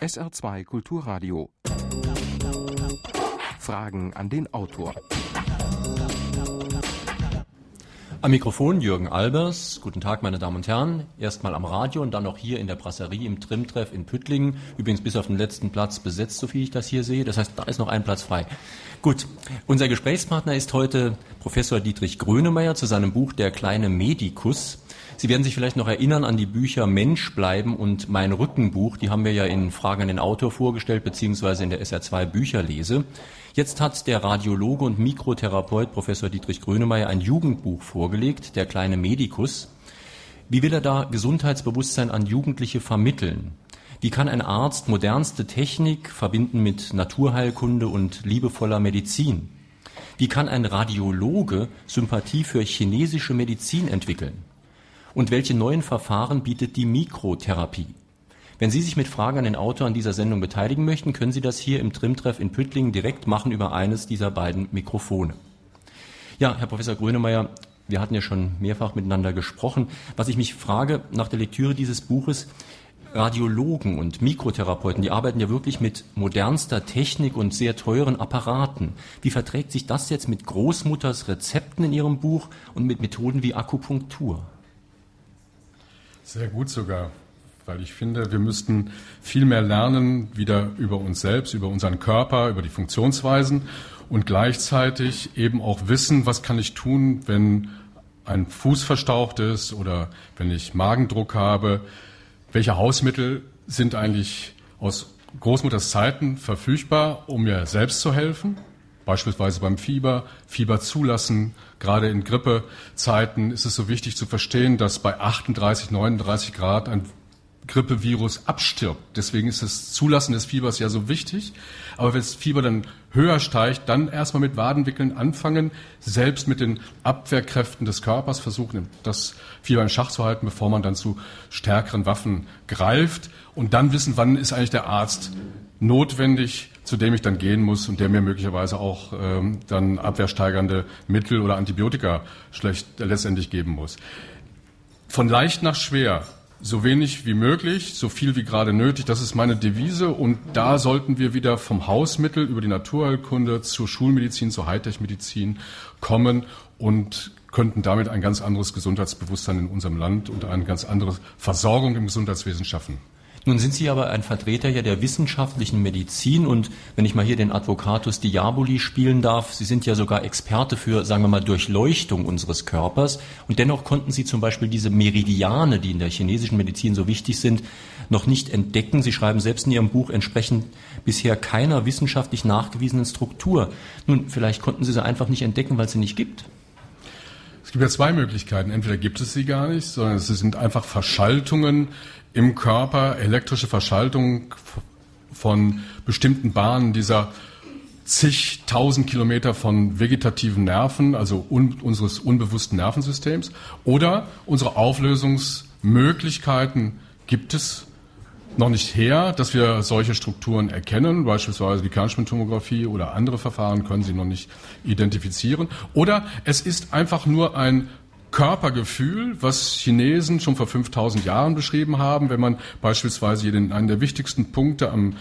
SR2 Kulturradio. Fragen an den Autor. Am Mikrofon Jürgen Albers. Guten Tag, meine Damen und Herren. Erstmal am Radio und dann noch hier in der Brasserie im Trimtreff in Püttlingen. Übrigens bis auf den letzten Platz besetzt, so viel ich das hier sehe. Das heißt, da ist noch ein Platz frei. Gut. Unser Gesprächspartner ist heute Professor Dietrich Grönemeyer zu seinem Buch Der kleine Medikus. Sie werden sich vielleicht noch erinnern an die Bücher Mensch bleiben und Mein Rückenbuch. Die haben wir ja in Fragen an den Autor vorgestellt, beziehungsweise in der SR2 Bücherlese. Jetzt hat der Radiologe und Mikrotherapeut Professor Dietrich Grönemeyer ein Jugendbuch vorgelegt, Der kleine Medikus. Wie will er da Gesundheitsbewusstsein an Jugendliche vermitteln? Wie kann ein Arzt modernste Technik verbinden mit Naturheilkunde und liebevoller Medizin? Wie kann ein Radiologe Sympathie für chinesische Medizin entwickeln? Und welche neuen Verfahren bietet die Mikrotherapie? Wenn Sie sich mit Fragen an den Autor an dieser Sendung beteiligen möchten, können Sie das hier im Trimtreff in Püttlingen direkt machen über eines dieser beiden Mikrofone. Ja, Herr Professor Grönemeyer, wir hatten ja schon mehrfach miteinander gesprochen. Was ich mich frage nach der Lektüre dieses Buches, Radiologen und Mikrotherapeuten, die arbeiten ja wirklich mit modernster Technik und sehr teuren Apparaten. Wie verträgt sich das jetzt mit Großmutters Rezepten in Ihrem Buch und mit Methoden wie Akupunktur? Sehr gut sogar weil ich finde, wir müssten viel mehr lernen, wieder über uns selbst, über unseren Körper, über die Funktionsweisen und gleichzeitig eben auch wissen, was kann ich tun, wenn ein Fuß verstaucht ist oder wenn ich Magendruck habe. Welche Hausmittel sind eigentlich aus Großmutters Zeiten verfügbar, um mir selbst zu helfen? Beispielsweise beim Fieber, Fieber zulassen. Gerade in Grippezeiten ist es so wichtig zu verstehen, dass bei 38, 39 Grad ein Grippevirus abstirbt. Deswegen ist das Zulassen des Fiebers ja so wichtig. Aber wenn das Fieber dann höher steigt, dann erstmal mit Wadenwickeln anfangen, selbst mit den Abwehrkräften des Körpers versuchen, das Fieber in Schach zu halten, bevor man dann zu stärkeren Waffen greift. Und dann wissen, wann ist eigentlich der Arzt notwendig, zu dem ich dann gehen muss und der mir möglicherweise auch ähm, dann abwehrsteigernde Mittel oder Antibiotika schlecht äh, letztendlich geben muss. Von leicht nach schwer so wenig wie möglich, so viel wie gerade nötig. Das ist meine Devise. Und da sollten wir wieder vom Hausmittel über die Naturheilkunde zur Schulmedizin, zur Hightech-Medizin kommen und könnten damit ein ganz anderes Gesundheitsbewusstsein in unserem Land und eine ganz andere Versorgung im Gesundheitswesen schaffen. Nun sind Sie aber ein Vertreter ja der wissenschaftlichen Medizin und wenn ich mal hier den Advocatus Diaboli spielen darf, Sie sind ja sogar Experte für, sagen wir mal, Durchleuchtung unseres Körpers und dennoch konnten Sie zum Beispiel diese Meridiane, die in der chinesischen Medizin so wichtig sind, noch nicht entdecken. Sie schreiben selbst in Ihrem Buch entsprechend bisher keiner wissenschaftlich nachgewiesenen Struktur. Nun, vielleicht konnten Sie sie einfach nicht entdecken, weil es sie nicht gibt. Es gibt ja zwei Möglichkeiten. Entweder gibt es sie gar nicht, sondern es sind einfach Verschaltungen im Körper, elektrische Verschaltung von bestimmten Bahnen dieser zigtausend Kilometer von vegetativen Nerven, also un unseres unbewussten Nervensystems, oder unsere Auflösungsmöglichkeiten gibt es noch nicht her, dass wir solche Strukturen erkennen, beispielsweise die Kernspintomographie oder andere Verfahren können sie noch nicht identifizieren. Oder es ist einfach nur ein Körpergefühl, was Chinesen schon vor 5000 Jahren beschrieben haben, wenn man beispielsweise den, einen der wichtigsten Punkte am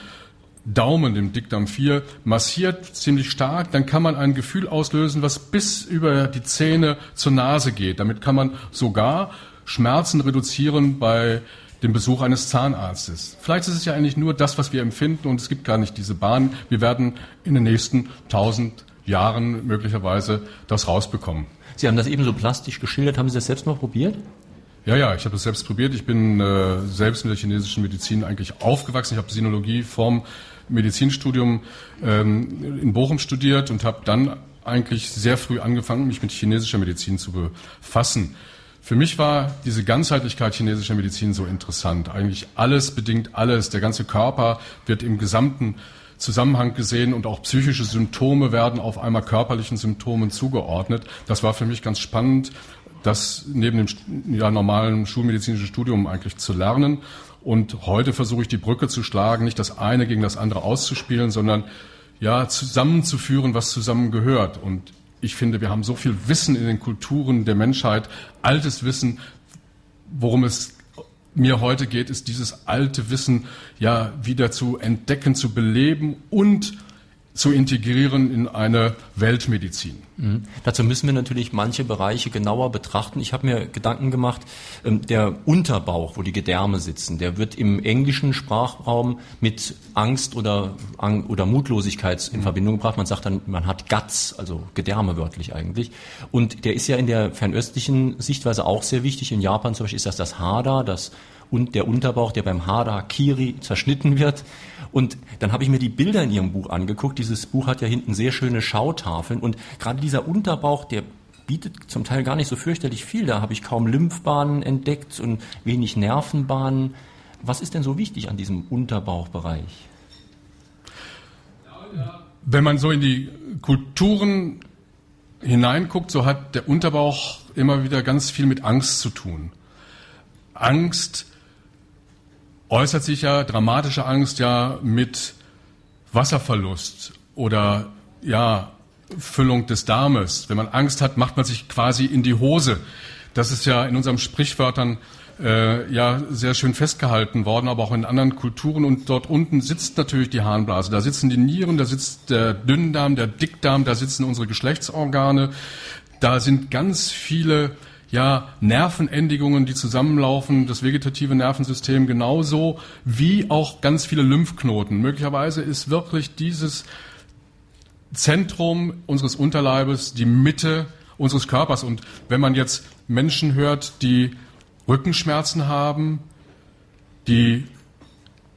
Daumen, dem Dickdarm 4, massiert ziemlich stark, dann kann man ein Gefühl auslösen, was bis über die Zähne zur Nase geht. Damit kann man sogar Schmerzen reduzieren bei dem Besuch eines Zahnarztes. Vielleicht ist es ja eigentlich nur das, was wir empfinden und es gibt gar nicht diese Bahn. Wir werden in den nächsten tausend Jahren möglicherweise das rausbekommen. Sie haben das eben so plastisch geschildert. Haben Sie das selbst mal probiert? Ja, ja, ich habe das selbst probiert. Ich bin äh, selbst mit der chinesischen Medizin eigentlich aufgewachsen. Ich habe Sinologie vorm Medizinstudium ähm, in Bochum studiert und habe dann eigentlich sehr früh angefangen, mich mit chinesischer Medizin zu befassen. Für mich war diese Ganzheitlichkeit chinesischer Medizin so interessant. Eigentlich alles bedingt alles. Der ganze Körper wird im gesamten Zusammenhang gesehen und auch psychische Symptome werden auf einmal körperlichen Symptomen zugeordnet. Das war für mich ganz spannend, das neben dem ja, normalen schulmedizinischen Studium eigentlich zu lernen. Und heute versuche ich die Brücke zu schlagen, nicht das eine gegen das andere auszuspielen, sondern ja, zusammenzuführen, was zusammengehört. Und ich finde, wir haben so viel Wissen in den Kulturen der Menschheit, altes Wissen, worum es mir heute geht, ist dieses alte Wissen ja wieder zu entdecken, zu beleben und zu integrieren in eine Weltmedizin. Mhm. Dazu müssen wir natürlich manche Bereiche genauer betrachten. Ich habe mir Gedanken gemacht, ähm, der Unterbauch, wo die Gedärme sitzen, der wird im englischen Sprachraum mit Angst oder, oder Mutlosigkeit in mhm. Verbindung gebracht. Man sagt dann, man hat Guts, also Gedärme wörtlich eigentlich. Und der ist ja in der fernöstlichen Sichtweise auch sehr wichtig. In Japan zum Beispiel ist das das Hada, das und der Unterbauch, der beim Hada Kiri zerschnitten wird. Und dann habe ich mir die Bilder in ihrem Buch angeguckt. Dieses Buch hat ja hinten sehr schöne Schautafeln und gerade dieser Unterbauch, der bietet zum Teil gar nicht so fürchterlich viel. Da habe ich kaum Lymphbahnen entdeckt und wenig Nervenbahnen. Was ist denn so wichtig an diesem Unterbauchbereich? Wenn man so in die Kulturen hineinguckt, so hat der Unterbauch immer wieder ganz viel mit Angst zu tun. Angst äußert sich ja, dramatische Angst ja mit Wasserverlust oder ja, Füllung des Darmes. Wenn man Angst hat, macht man sich quasi in die Hose. Das ist ja in unseren Sprichwörtern äh, ja sehr schön festgehalten worden, aber auch in anderen Kulturen. Und dort unten sitzt natürlich die Harnblase. Da sitzen die Nieren, da sitzt der Dünndarm, der Dickdarm, da sitzen unsere Geschlechtsorgane. Da sind ganz viele ja, Nervenendigungen, die zusammenlaufen, das vegetative Nervensystem genauso wie auch ganz viele Lymphknoten. Möglicherweise ist wirklich dieses Zentrum unseres Unterleibes die Mitte unseres Körpers. Und wenn man jetzt Menschen hört, die Rückenschmerzen haben, die,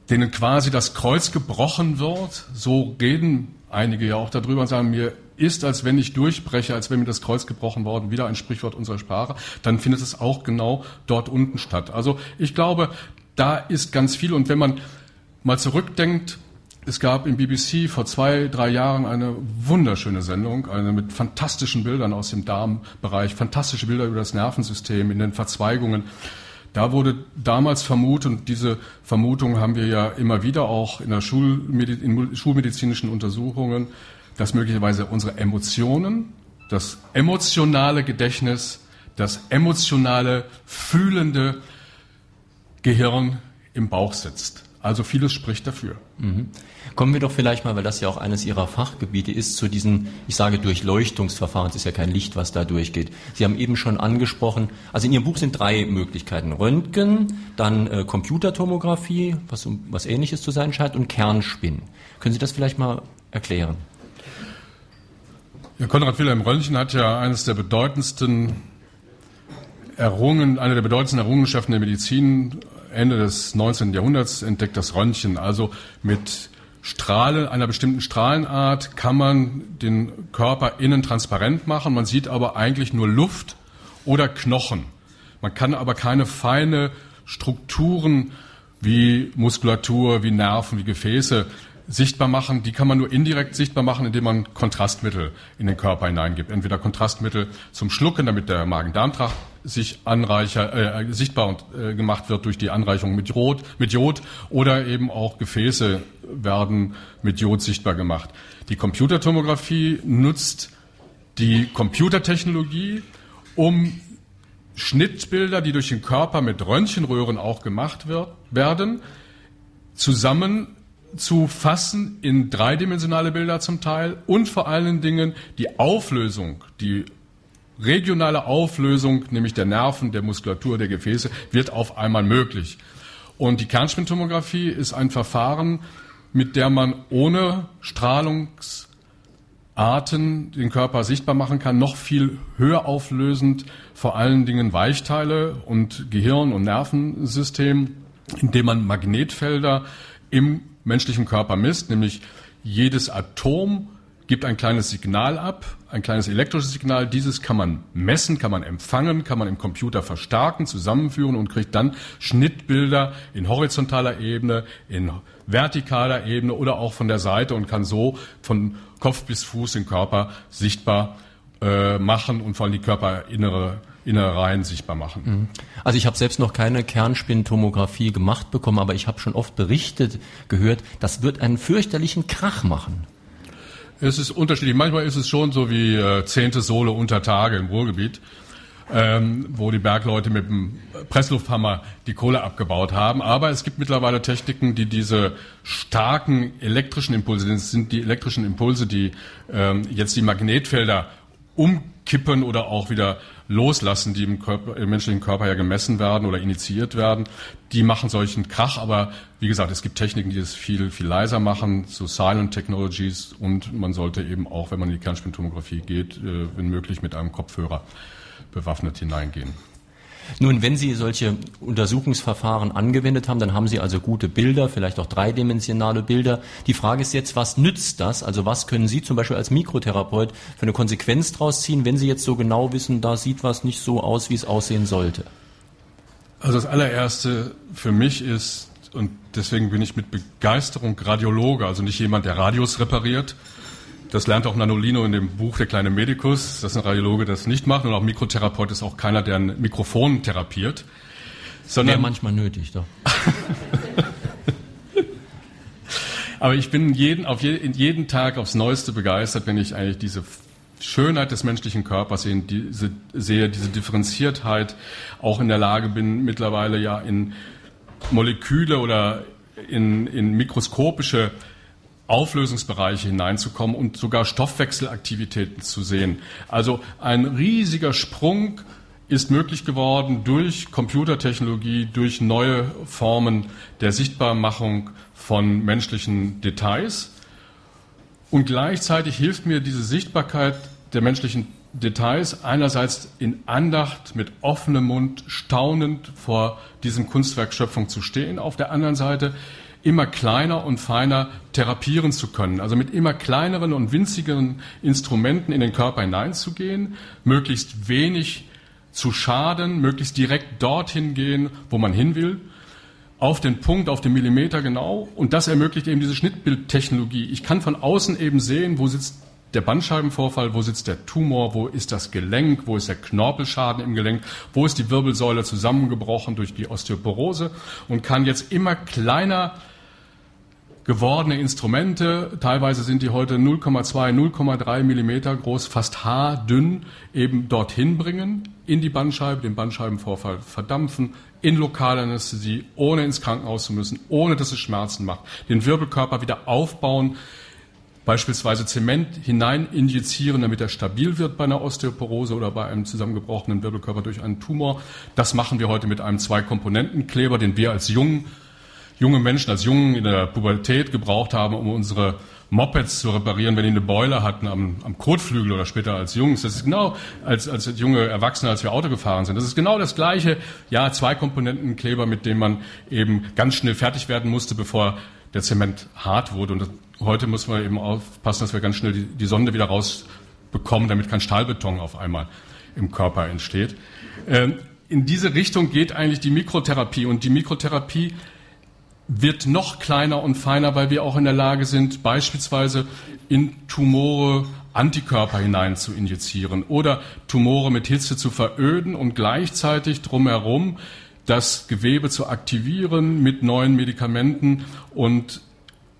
denen quasi das Kreuz gebrochen wird, so reden einige ja auch darüber und sagen, mir ist, als wenn ich durchbreche, als wenn mir das Kreuz gebrochen worden, wieder ein Sprichwort unserer Sprache, dann findet es auch genau dort unten statt. Also ich glaube, da ist ganz viel. Und wenn man mal zurückdenkt, es gab im BBC vor zwei, drei Jahren eine wunderschöne Sendung, eine mit fantastischen Bildern aus dem Darmbereich, fantastische Bilder über das Nervensystem in den Verzweigungen. Da wurde damals vermutet, und diese Vermutung haben wir ja immer wieder auch in der Schulmedi in schulmedizinischen Untersuchungen, dass möglicherweise unsere Emotionen, das emotionale Gedächtnis, das emotionale, fühlende Gehirn im Bauch sitzt. Also vieles spricht dafür. Mhm. Kommen wir doch vielleicht mal, weil das ja auch eines Ihrer Fachgebiete ist, zu diesen, ich sage Durchleuchtungsverfahren. Es ist ja kein Licht, was da durchgeht. Sie haben eben schon angesprochen, also in Ihrem Buch sind drei Möglichkeiten. Röntgen, dann äh, Computertomographie, was, was ähnliches zu sein scheint, und Kernspin. Können Sie das vielleicht mal erklären? Ja, Konrad Wilhelm Röntgen hat ja eines der bedeutendsten Errungen, eine der bedeutendsten Errungenschaften der Medizin Ende des 19. Jahrhunderts entdeckt das Röntgen. Also mit Strahlen, einer bestimmten Strahlenart kann man den Körper innen transparent machen. Man sieht aber eigentlich nur Luft oder Knochen. Man kann aber keine feine Strukturen wie Muskulatur, wie Nerven, wie Gefäße sichtbar machen, die kann man nur indirekt sichtbar machen, indem man Kontrastmittel in den Körper hineingibt. Entweder Kontrastmittel zum Schlucken, damit der Magen-Darm-Trakt sich anreicher, äh, sichtbar und, äh, gemacht wird durch die Anreichung mit, Rot, mit Jod oder eben auch Gefäße werden mit Jod sichtbar gemacht. Die Computertomographie nutzt die Computertechnologie, um Schnittbilder, die durch den Körper mit Röntgenröhren auch gemacht wird, werden, zusammen zu fassen in dreidimensionale Bilder zum Teil und vor allen Dingen die Auflösung, die regionale Auflösung, nämlich der Nerven, der Muskulatur, der Gefäße, wird auf einmal möglich. Und die Kernspintomographie ist ein Verfahren, mit der man ohne Strahlungsarten den Körper sichtbar machen kann, noch viel höher auflösend, vor allen Dingen Weichteile und Gehirn- und Nervensystem, indem man Magnetfelder im menschlichen Körper misst, nämlich jedes Atom gibt ein kleines Signal ab, ein kleines elektrisches Signal. Dieses kann man messen, kann man empfangen, kann man im Computer verstärken, zusammenführen und kriegt dann Schnittbilder in horizontaler Ebene, in vertikaler Ebene oder auch von der Seite und kann so von Kopf bis Fuß den Körper sichtbar äh, machen und vor allem die Körperinnere Innereien sichtbar machen. Mhm. Also ich habe selbst noch keine Kernspintomographie gemacht bekommen, aber ich habe schon oft berichtet gehört, das wird einen fürchterlichen Krach machen. Es ist unterschiedlich. Manchmal ist es schon so wie äh, zehnte Sohle unter Tage im Ruhrgebiet. ähm, wo die Bergleute mit dem Presslufthammer die Kohle abgebaut haben. Aber es gibt mittlerweile Techniken, die diese starken elektrischen Impulse, das sind die elektrischen Impulse, die ähm, jetzt die Magnetfelder umkippen oder auch wieder loslassen, die im, Körper, im, menschlichen Körper ja gemessen werden oder initiiert werden, die machen solchen Krach. Aber wie gesagt, es gibt Techniken, die es viel, viel leiser machen, so Silent Technologies. Und man sollte eben auch, wenn man in die Kernspintomographie geht, äh, wenn möglich mit einem Kopfhörer bewaffnet hineingehen. Nun, wenn Sie solche Untersuchungsverfahren angewendet haben, dann haben Sie also gute Bilder, vielleicht auch dreidimensionale Bilder. Die Frage ist jetzt, was nützt das? Also was können Sie zum Beispiel als Mikrotherapeut für eine Konsequenz draus ziehen, wenn Sie jetzt so genau wissen, da sieht was nicht so aus, wie es aussehen sollte? Also das allererste für mich ist, und deswegen bin ich mit Begeisterung Radiologe, also nicht jemand, der Radios repariert, das lernt auch Nanolino in dem Buch Der kleine Medikus, dass ein Radiologe das nicht macht und auch Mikrotherapeut ist auch keiner, der ein Mikrofon therapiert. Sondern Wäre manchmal nötig, doch. Aber ich bin jeden, auf je, jeden Tag aufs Neueste begeistert, wenn ich eigentlich diese Schönheit des menschlichen Körpers sehe, diese, sehe, diese Differenziertheit, auch in der Lage bin, mittlerweile ja in Moleküle oder in, in mikroskopische Auflösungsbereiche hineinzukommen und sogar Stoffwechselaktivitäten zu sehen. Also ein riesiger Sprung ist möglich geworden durch Computertechnologie, durch neue Formen der Sichtbarmachung von menschlichen Details. Und gleichzeitig hilft mir diese Sichtbarkeit der menschlichen Details einerseits in Andacht mit offenem Mund staunend vor diesem Kunstwerk Schöpfung zu stehen, auf der anderen Seite immer kleiner und feiner therapieren zu können. Also mit immer kleineren und winzigeren Instrumenten in den Körper hineinzugehen, möglichst wenig zu schaden, möglichst direkt dorthin gehen, wo man hin will, auf den Punkt, auf den Millimeter genau. Und das ermöglicht eben diese Schnittbildtechnologie. Ich kann von außen eben sehen, wo sitzt der Bandscheibenvorfall, wo sitzt der Tumor, wo ist das Gelenk, wo ist der Knorpelschaden im Gelenk, wo ist die Wirbelsäule zusammengebrochen durch die Osteoporose und kann jetzt immer kleiner gewordene Instrumente, teilweise sind die heute 0,2, 0,3 Millimeter groß, fast haardünn, eben dorthin bringen, in die Bandscheibe, den Bandscheibenvorfall verdampfen, in Lokalanästhesie, ohne ins Krankenhaus zu müssen, ohne dass es Schmerzen macht, den Wirbelkörper wieder aufbauen, beispielsweise Zement hinein injizieren, damit er stabil wird bei einer Osteoporose oder bei einem zusammengebrochenen Wirbelkörper durch einen Tumor. Das machen wir heute mit einem Zwei-Komponenten-Kleber, den wir als jungen junge Menschen als Jungen in der Pubertät gebraucht haben, um unsere Mopeds zu reparieren, wenn die eine Beule hatten am, am Kotflügel oder später als Jungs. Das ist genau als, als junge Erwachsene, als wir Auto gefahren sind. Das ist genau das gleiche, ja, zwei Komponenten Kleber, mit dem man eben ganz schnell fertig werden musste, bevor der Zement hart wurde. Und das, heute muss man eben aufpassen, dass wir ganz schnell die, die Sonde wieder rausbekommen, damit kein Stahlbeton auf einmal im Körper entsteht. Ähm, in diese Richtung geht eigentlich die Mikrotherapie. Und die Mikrotherapie wird noch kleiner und feiner, weil wir auch in der Lage sind, beispielsweise in Tumore Antikörper hinein zu injizieren oder Tumore mit Hitze zu veröden und gleichzeitig drumherum das Gewebe zu aktivieren mit neuen Medikamenten und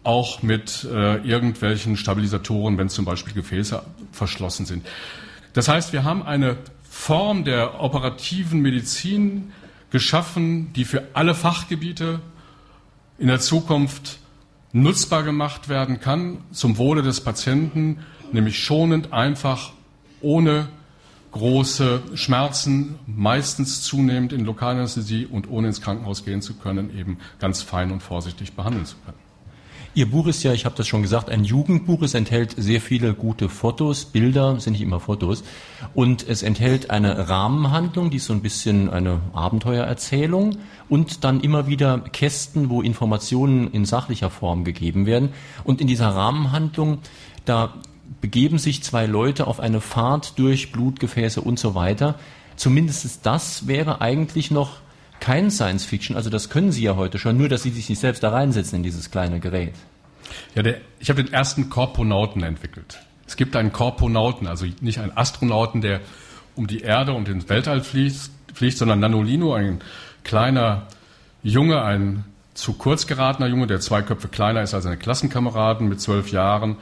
auch mit äh, irgendwelchen Stabilisatoren, wenn zum Beispiel Gefäße verschlossen sind. Das heißt, wir haben eine Form der operativen Medizin geschaffen, die für alle Fachgebiete in der Zukunft nutzbar gemacht werden kann zum Wohle des Patienten, nämlich schonend, einfach, ohne große Schmerzen, meistens zunehmend in Lokalanästhesie und ohne ins Krankenhaus gehen zu können, eben ganz fein und vorsichtig behandeln zu können. Ihr Buch ist ja, ich habe das schon gesagt, ein Jugendbuch. Es enthält sehr viele gute Fotos, Bilder, sind nicht immer Fotos. Und es enthält eine Rahmenhandlung, die ist so ein bisschen eine Abenteuererzählung. Und dann immer wieder Kästen, wo Informationen in sachlicher Form gegeben werden. Und in dieser Rahmenhandlung, da begeben sich zwei Leute auf eine Fahrt durch Blutgefäße und so weiter. Zumindest das wäre eigentlich noch kein Science Fiction, also das können Sie ja heute schon, nur dass Sie sich nicht selbst da reinsetzen in dieses kleine Gerät. Ja, der, ich habe den ersten Korponauten entwickelt. Es gibt einen Korponauten, also nicht einen Astronauten, der um die Erde und ins Weltall fliegt, fliegt, sondern Nanolino, ein kleiner Junge, ein zu kurz geratener Junge, der zwei Köpfe kleiner ist als seine Klassenkameraden mit zwölf Jahren,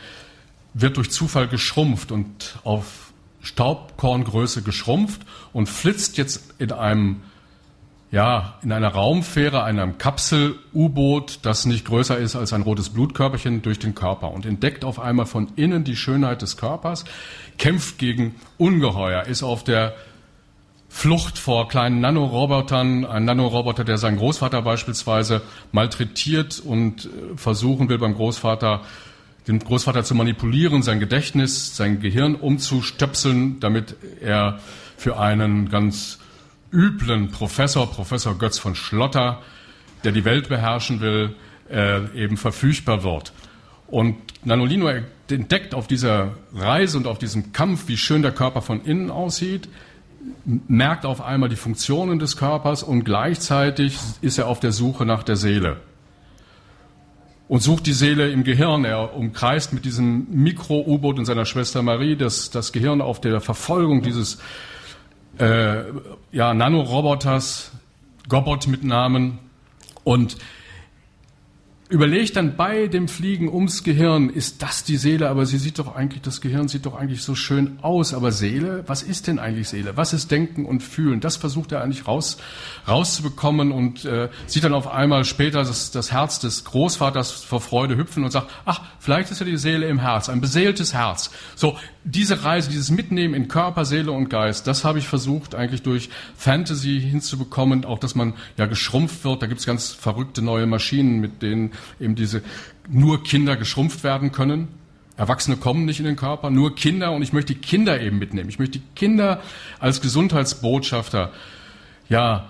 wird durch Zufall geschrumpft und auf Staubkorngröße geschrumpft und flitzt jetzt in einem ja, in einer Raumfähre, einem Kapsel-U-Boot, das nicht größer ist als ein rotes Blutkörperchen, durch den Körper und entdeckt auf einmal von innen die Schönheit des Körpers, kämpft gegen Ungeheuer, ist auf der Flucht vor kleinen Nanorobotern, ein Nanoroboter, der seinen Großvater beispielsweise malträtiert und äh, versuchen will, beim Großvater den Großvater zu manipulieren, sein Gedächtnis, sein Gehirn umzustöpseln, damit er für einen ganz üblen Professor, Professor Götz von Schlotter, der die Welt beherrschen will, äh, eben verfügbar wird. Und Nanolino entdeckt auf dieser Reise und auf diesem Kampf, wie schön der Körper von innen aussieht, merkt auf einmal die Funktionen des Körpers und gleichzeitig ist er auf der Suche nach der Seele. Und sucht die Seele im Gehirn. Er umkreist mit diesem Mikro-U-Boot und seiner Schwester Marie das, das Gehirn auf der Verfolgung dieses äh, ja, Nanoroboters, Gobot mit Namen. Und überlegt dann bei dem Fliegen ums Gehirn, ist das die Seele? Aber sie sieht doch eigentlich, das Gehirn sieht doch eigentlich so schön aus. Aber Seele, was ist denn eigentlich Seele? Was ist Denken und Fühlen? Das versucht er eigentlich raus, rauszubekommen und äh, sieht dann auf einmal später das, das Herz des Großvaters vor Freude hüpfen und sagt, ach, vielleicht ist ja die Seele im Herz, ein beseeltes Herz. So, diese Reise, dieses Mitnehmen in Körper, Seele und Geist, das habe ich versucht eigentlich durch Fantasy hinzubekommen, auch dass man ja geschrumpft wird. Da gibt es ganz verrückte neue Maschinen, mit denen eben diese nur Kinder geschrumpft werden können. Erwachsene kommen nicht in den Körper, nur Kinder und ich möchte die Kinder eben mitnehmen. Ich möchte die Kinder als Gesundheitsbotschafter ja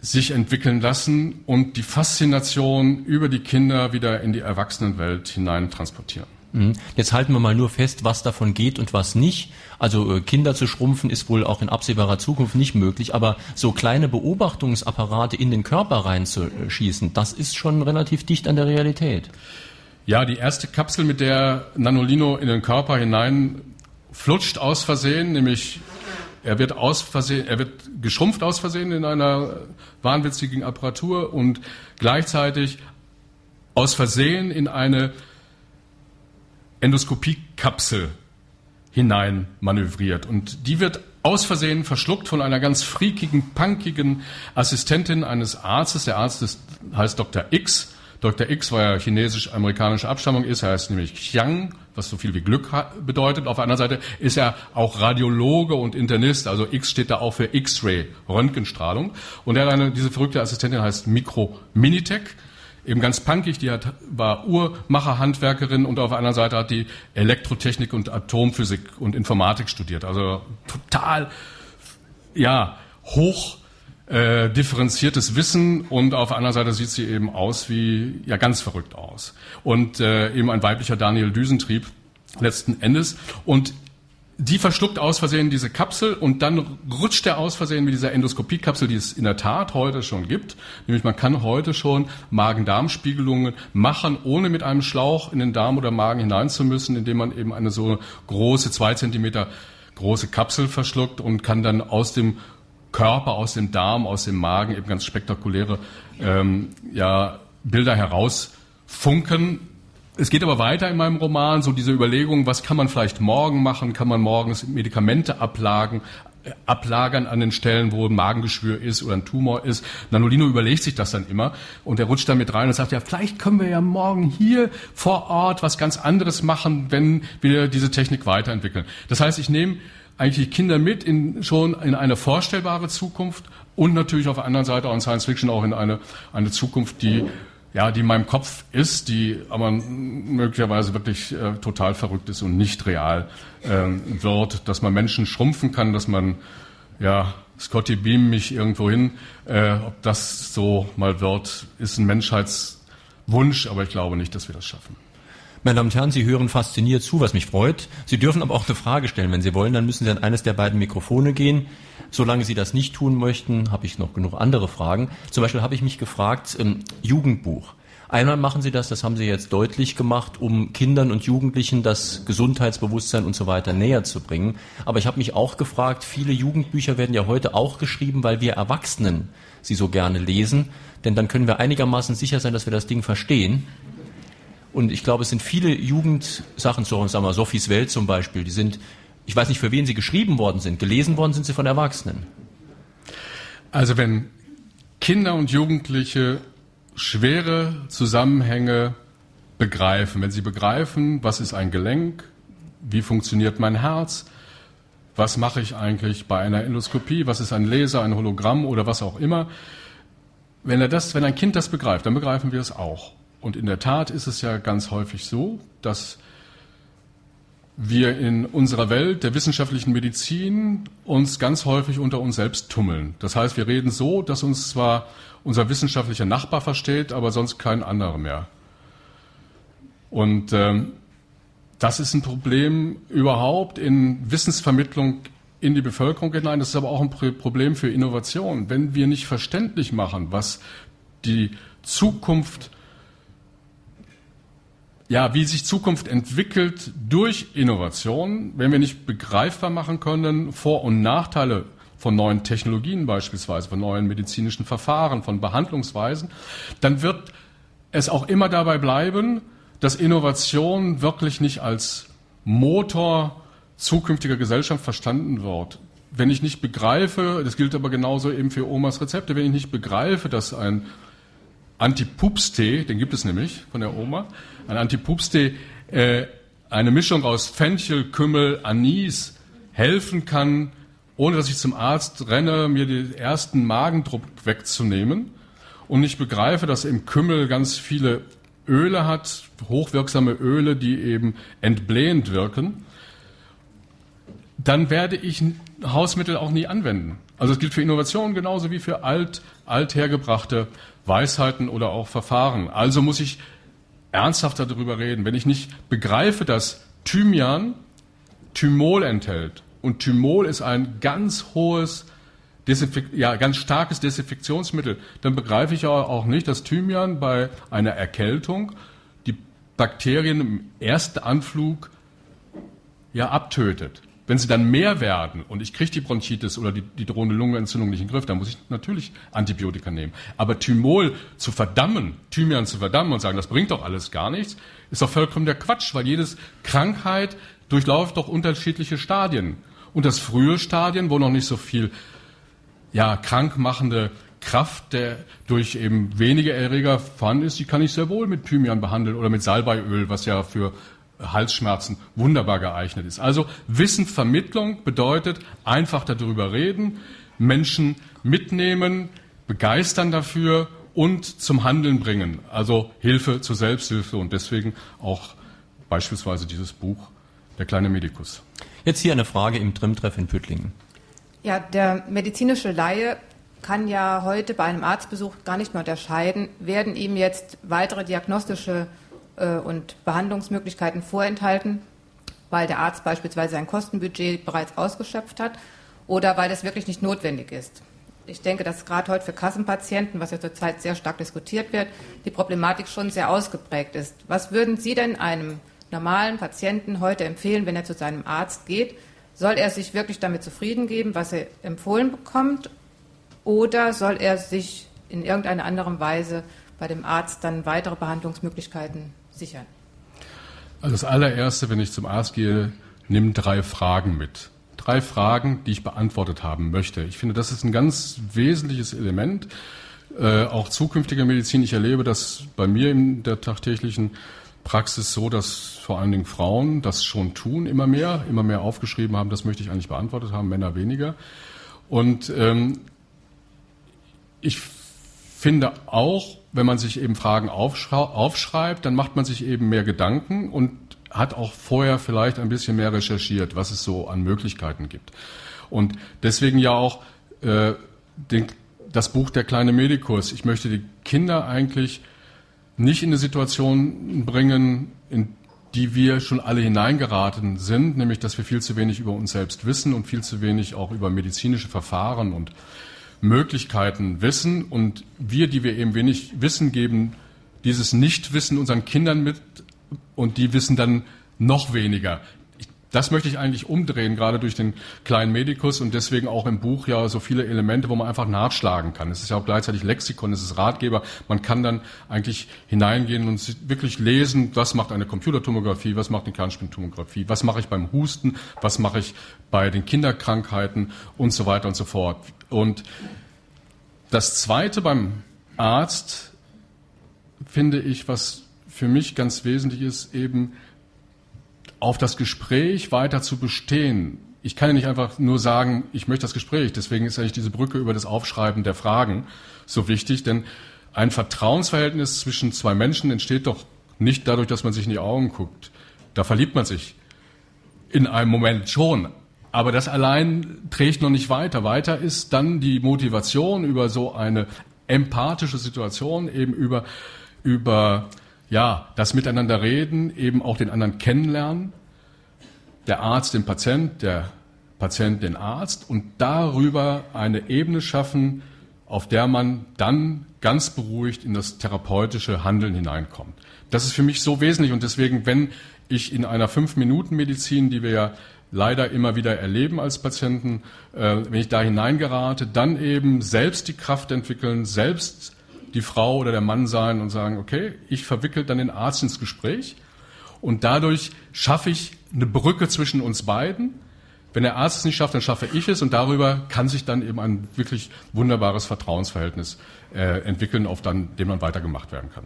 sich entwickeln lassen und die Faszination über die Kinder wieder in die Erwachsenenwelt hinein transportieren. Mhm. Jetzt halten wir mal nur fest, was davon geht und was nicht. Also äh, Kinder zu schrumpfen ist wohl auch in absehbarer Zukunft nicht möglich, aber so kleine Beobachtungsapparate in den Körper reinzuschießen, das ist schon relativ dicht an der Realität. Ja, die erste Kapsel, mit der Nanolino in den Körper hinein flutscht aus Versehen, nämlich er wird aus Versehen, er wird geschrumpft aus Versehen in einer wahnwitzigen Apparatur und gleichzeitig aus Versehen in eine Endoskopiekapsel hinein manövriert. Und die wird aus Versehen verschluckt von einer ganz freakigen, punkigen Assistentin eines Arztes. Der Arzt ist, heißt Dr. X. Dr. X, weil er chinesisch-amerikanische Abstammung ist, er heißt nämlich Xiang, was so viel wie Glück bedeutet. Auf der anderen Seite ist er auch Radiologe und Internist, also X steht da auch für X-Ray, Röntgenstrahlung. Und er hat eine, diese verrückte Assistentin heißt Micro Minitech eben ganz punkig, die hat, war Uhrmacherhandwerkerin und auf anderen Seite hat die Elektrotechnik und Atomphysik und Informatik studiert. Also total, ja, hoch äh, differenziertes Wissen und auf der anderen Seite sieht sie eben aus wie, ja, ganz verrückt aus. Und äh, eben ein weiblicher Daniel Düsentrieb letzten Endes. Und die verschluckt aus Versehen diese Kapsel und dann rutscht er aus Versehen mit dieser Endoskopiekapsel, die es in der Tat heute schon gibt. Nämlich man kann heute schon Magen-Darm-Spiegelungen machen, ohne mit einem Schlauch in den Darm oder Magen hinein zu müssen, indem man eben eine so große, zwei Zentimeter große Kapsel verschluckt und kann dann aus dem Körper, aus dem Darm, aus dem Magen eben ganz spektakuläre ähm, ja, Bilder herausfunken es geht aber weiter in meinem Roman, so diese Überlegung, was kann man vielleicht morgen machen? Kann man morgens Medikamente ablagen, äh, ablagern an den Stellen, wo ein Magengeschwür ist oder ein Tumor ist. Nanolino überlegt sich das dann immer und er rutscht dann mit rein und sagt, ja, vielleicht können wir ja morgen hier vor Ort was ganz anderes machen, wenn wir diese Technik weiterentwickeln. Das heißt, ich nehme eigentlich Kinder mit in schon in eine vorstellbare Zukunft und natürlich auf der anderen Seite auch in Science Fiction auch in eine, eine Zukunft, die ja, die in meinem Kopf ist, die aber möglicherweise wirklich äh, total verrückt ist und nicht real ähm, wird, dass man Menschen schrumpfen kann, dass man, ja, Scotty Beam mich irgendwo hin, äh, ob das so mal wird, ist ein Menschheitswunsch, aber ich glaube nicht, dass wir das schaffen. Meine Damen und Herren, Sie hören fasziniert zu, was mich freut. Sie dürfen aber auch eine Frage stellen. Wenn Sie wollen, dann müssen Sie an eines der beiden Mikrofone gehen. Solange Sie das nicht tun möchten, habe ich noch genug andere Fragen. Zum Beispiel habe ich mich gefragt, ähm, Jugendbuch. Einmal machen Sie das, das haben Sie jetzt deutlich gemacht, um Kindern und Jugendlichen das Gesundheitsbewusstsein und so weiter näher zu bringen. Aber ich habe mich auch gefragt, viele Jugendbücher werden ja heute auch geschrieben, weil wir Erwachsenen sie so gerne lesen. Denn dann können wir einigermaßen sicher sein, dass wir das Ding verstehen. Und ich glaube, es sind viele Jugendsachen, sagen wir Sophies Welt zum Beispiel, die sind Ich weiß nicht, für wen sie geschrieben worden sind. Gelesen worden sind sie von Erwachsenen. Also wenn Kinder und Jugendliche schwere Zusammenhänge begreifen, wenn sie begreifen, was ist ein Gelenk, wie funktioniert mein Herz, was mache ich eigentlich bei einer Endoskopie, was ist ein Laser, ein Hologramm oder was auch immer. Wenn, er das, wenn ein Kind das begreift, dann begreifen wir es auch. Und in der Tat ist es ja ganz häufig so, dass wir in unserer Welt der wissenschaftlichen Medizin uns ganz häufig unter uns selbst tummeln. Das heißt, wir reden so, dass uns zwar unser wissenschaftlicher Nachbar versteht, aber sonst kein anderer mehr. Und ähm, das ist ein Problem überhaupt in Wissensvermittlung in die Bevölkerung hinein. Das ist aber auch ein Problem für Innovation. Wenn wir nicht verständlich machen, was die Zukunft, ja, wie sich Zukunft entwickelt durch Innovation, wenn wir nicht begreifbar machen können, Vor- und Nachteile von neuen Technologien beispielsweise, von neuen medizinischen Verfahren, von Behandlungsweisen, dann wird es auch immer dabei bleiben, dass Innovation wirklich nicht als Motor zukünftiger Gesellschaft verstanden wird. Wenn ich nicht begreife, das gilt aber genauso eben für Omas Rezepte, wenn ich nicht begreife, dass ein Anti-Pups-Tee, den gibt es nämlich von der Oma, ein Anti-Pups-Tee, äh, eine Mischung aus Fenchel, Kümmel, Anis helfen kann, ohne dass ich zum Arzt renne, mir den ersten Magendruck wegzunehmen. Und ich begreife, dass im Kümmel ganz viele Öle hat, hochwirksame Öle, die eben entblähend wirken, dann werde ich Hausmittel auch nie anwenden. Also es gilt für Innovationen genauso wie für alt, althergebrachte Weisheiten oder auch Verfahren. Also muss ich ernsthafter darüber reden. Wenn ich nicht begreife, dass Thymian Thymol enthält und Thymol ist ein ganz hohes Desinfekt ja, ganz starkes Desinfektionsmittel, dann begreife ich auch nicht, dass Thymian bei einer Erkältung die Bakterien im ersten Anflug ja abtötet. Wenn sie dann mehr werden und ich kriege die Bronchitis oder die, die drohende Lungenentzündung nicht in den Griff, dann muss ich natürlich Antibiotika nehmen. Aber Thymol zu verdammen, Thymian zu verdammen und sagen, das bringt doch alles gar nichts, ist doch vollkommen der Quatsch, weil jedes Krankheit durchläuft doch unterschiedliche Stadien. Und das frühe Stadien, wo noch nicht so viel ja, krankmachende Kraft, der durch eben wenige Erreger vorhanden ist, die kann ich sehr wohl mit Thymian behandeln oder mit Salbeiöl, was ja für Halsschmerzen wunderbar geeignet ist. Also Wissenvermittlung bedeutet einfach darüber reden, Menschen mitnehmen, begeistern dafür und zum Handeln bringen. Also Hilfe zur Selbsthilfe und deswegen auch beispielsweise dieses Buch Der kleine Medikus. Jetzt hier eine Frage im Trimtreff in Püttlingen. Ja, der medizinische Laie kann ja heute bei einem Arztbesuch gar nicht mehr unterscheiden, werden ihm jetzt weitere diagnostische äh, und Behandlungsmöglichkeiten vorenthalten, weil der Arzt beispielsweise sein Kostenbudget bereits ausgeschöpft hat oder weil das wirklich nicht notwendig ist. Ich denke, dass gerade heute für Kassenpatienten, was ja zurzeit sehr stark diskutiert wird, die Problematik schon sehr ausgeprägt ist. Was würden Sie denn einem normalen Patienten heute empfehlen, wenn er zu seinem Arzt geht? Soll er sich wirklich damit zufrieden geben, was er empfohlen bekommt, oder soll er sich in irgendeiner anderen Weise bei dem Arzt dann weitere Behandlungsmöglichkeiten sichern? Also das allererste, wenn ich zum Arzt gehe, nimm drei Fragen mit. Drei Fragen, die ich beantwortet haben möchte. Ich finde, das ist ein ganz wesentliches Element. Äh, auch zukünftiger Medizin. Ich erlebe das bei mir in der tagtäglichen Praxis so, dass vor allen Dingen Frauen das schon tun, immer mehr, immer mehr aufgeschrieben haben, das möchte ich eigentlich beantwortet haben, Männer weniger. Und ähm, ich finde auch, wenn man sich eben Fragen aufschreibt, dann macht man sich eben mehr Gedanken und hat auch vorher vielleicht ein bisschen mehr recherchiert, was es so an Möglichkeiten gibt. Und deswegen ja auch äh, den, das Buch Der kleine Medikus. Ich möchte die Kinder eigentlich nicht in eine Situation bringen, in die wir schon alle hineingeraten sind, nämlich dass wir viel zu wenig über uns selbst wissen und viel zu wenig auch über medizinische Verfahren und Möglichkeiten wissen. Und wir, die wir eben wenig Wissen geben, dieses Nichtwissen unseren Kindern mit und die wissen dann noch weniger. Das möchte ich eigentlich umdrehen, gerade durch den kleinen Medikus und deswegen auch im Buch ja so viele Elemente, wo man einfach nachschlagen kann. Es ist ja auch gleichzeitig Lexikon, es ist Ratgeber. Man kann dann eigentlich hineingehen und wirklich lesen, was macht eine Computertomographie, was macht eine Kernspintomographie, was mache ich beim Husten, was mache ich bei den Kinderkrankheiten und so weiter und so fort. Und das Zweite beim Arzt finde ich, was für mich ganz wesentlich ist, eben auf das Gespräch weiter zu bestehen. Ich kann ja nicht einfach nur sagen, ich möchte das Gespräch. Deswegen ist eigentlich diese Brücke über das Aufschreiben der Fragen so wichtig, denn ein Vertrauensverhältnis zwischen zwei Menschen entsteht doch nicht dadurch, dass man sich in die Augen guckt. Da verliebt man sich in einem Moment schon. Aber das allein trägt noch nicht weiter. Weiter ist dann die Motivation über so eine empathische Situation, eben über, über ja, das Miteinander reden, eben auch den anderen kennenlernen, der Arzt den Patient, der Patient den Arzt und darüber eine Ebene schaffen, auf der man dann ganz beruhigt in das therapeutische Handeln hineinkommt. Das ist für mich so wesentlich und deswegen, wenn ich in einer Fünf-Minuten-Medizin, die wir ja leider immer wieder erleben als Patienten, äh, wenn ich da hineingerate, dann eben selbst die Kraft entwickeln, selbst die Frau oder der Mann sein und sagen, okay, ich verwickel dann den Arzt ins Gespräch und dadurch schaffe ich eine Brücke zwischen uns beiden. Wenn der Arzt es nicht schafft, dann schaffe ich es und darüber kann sich dann eben ein wirklich wunderbares Vertrauensverhältnis äh, entwickeln, auf dann, dem man weitergemacht werden kann.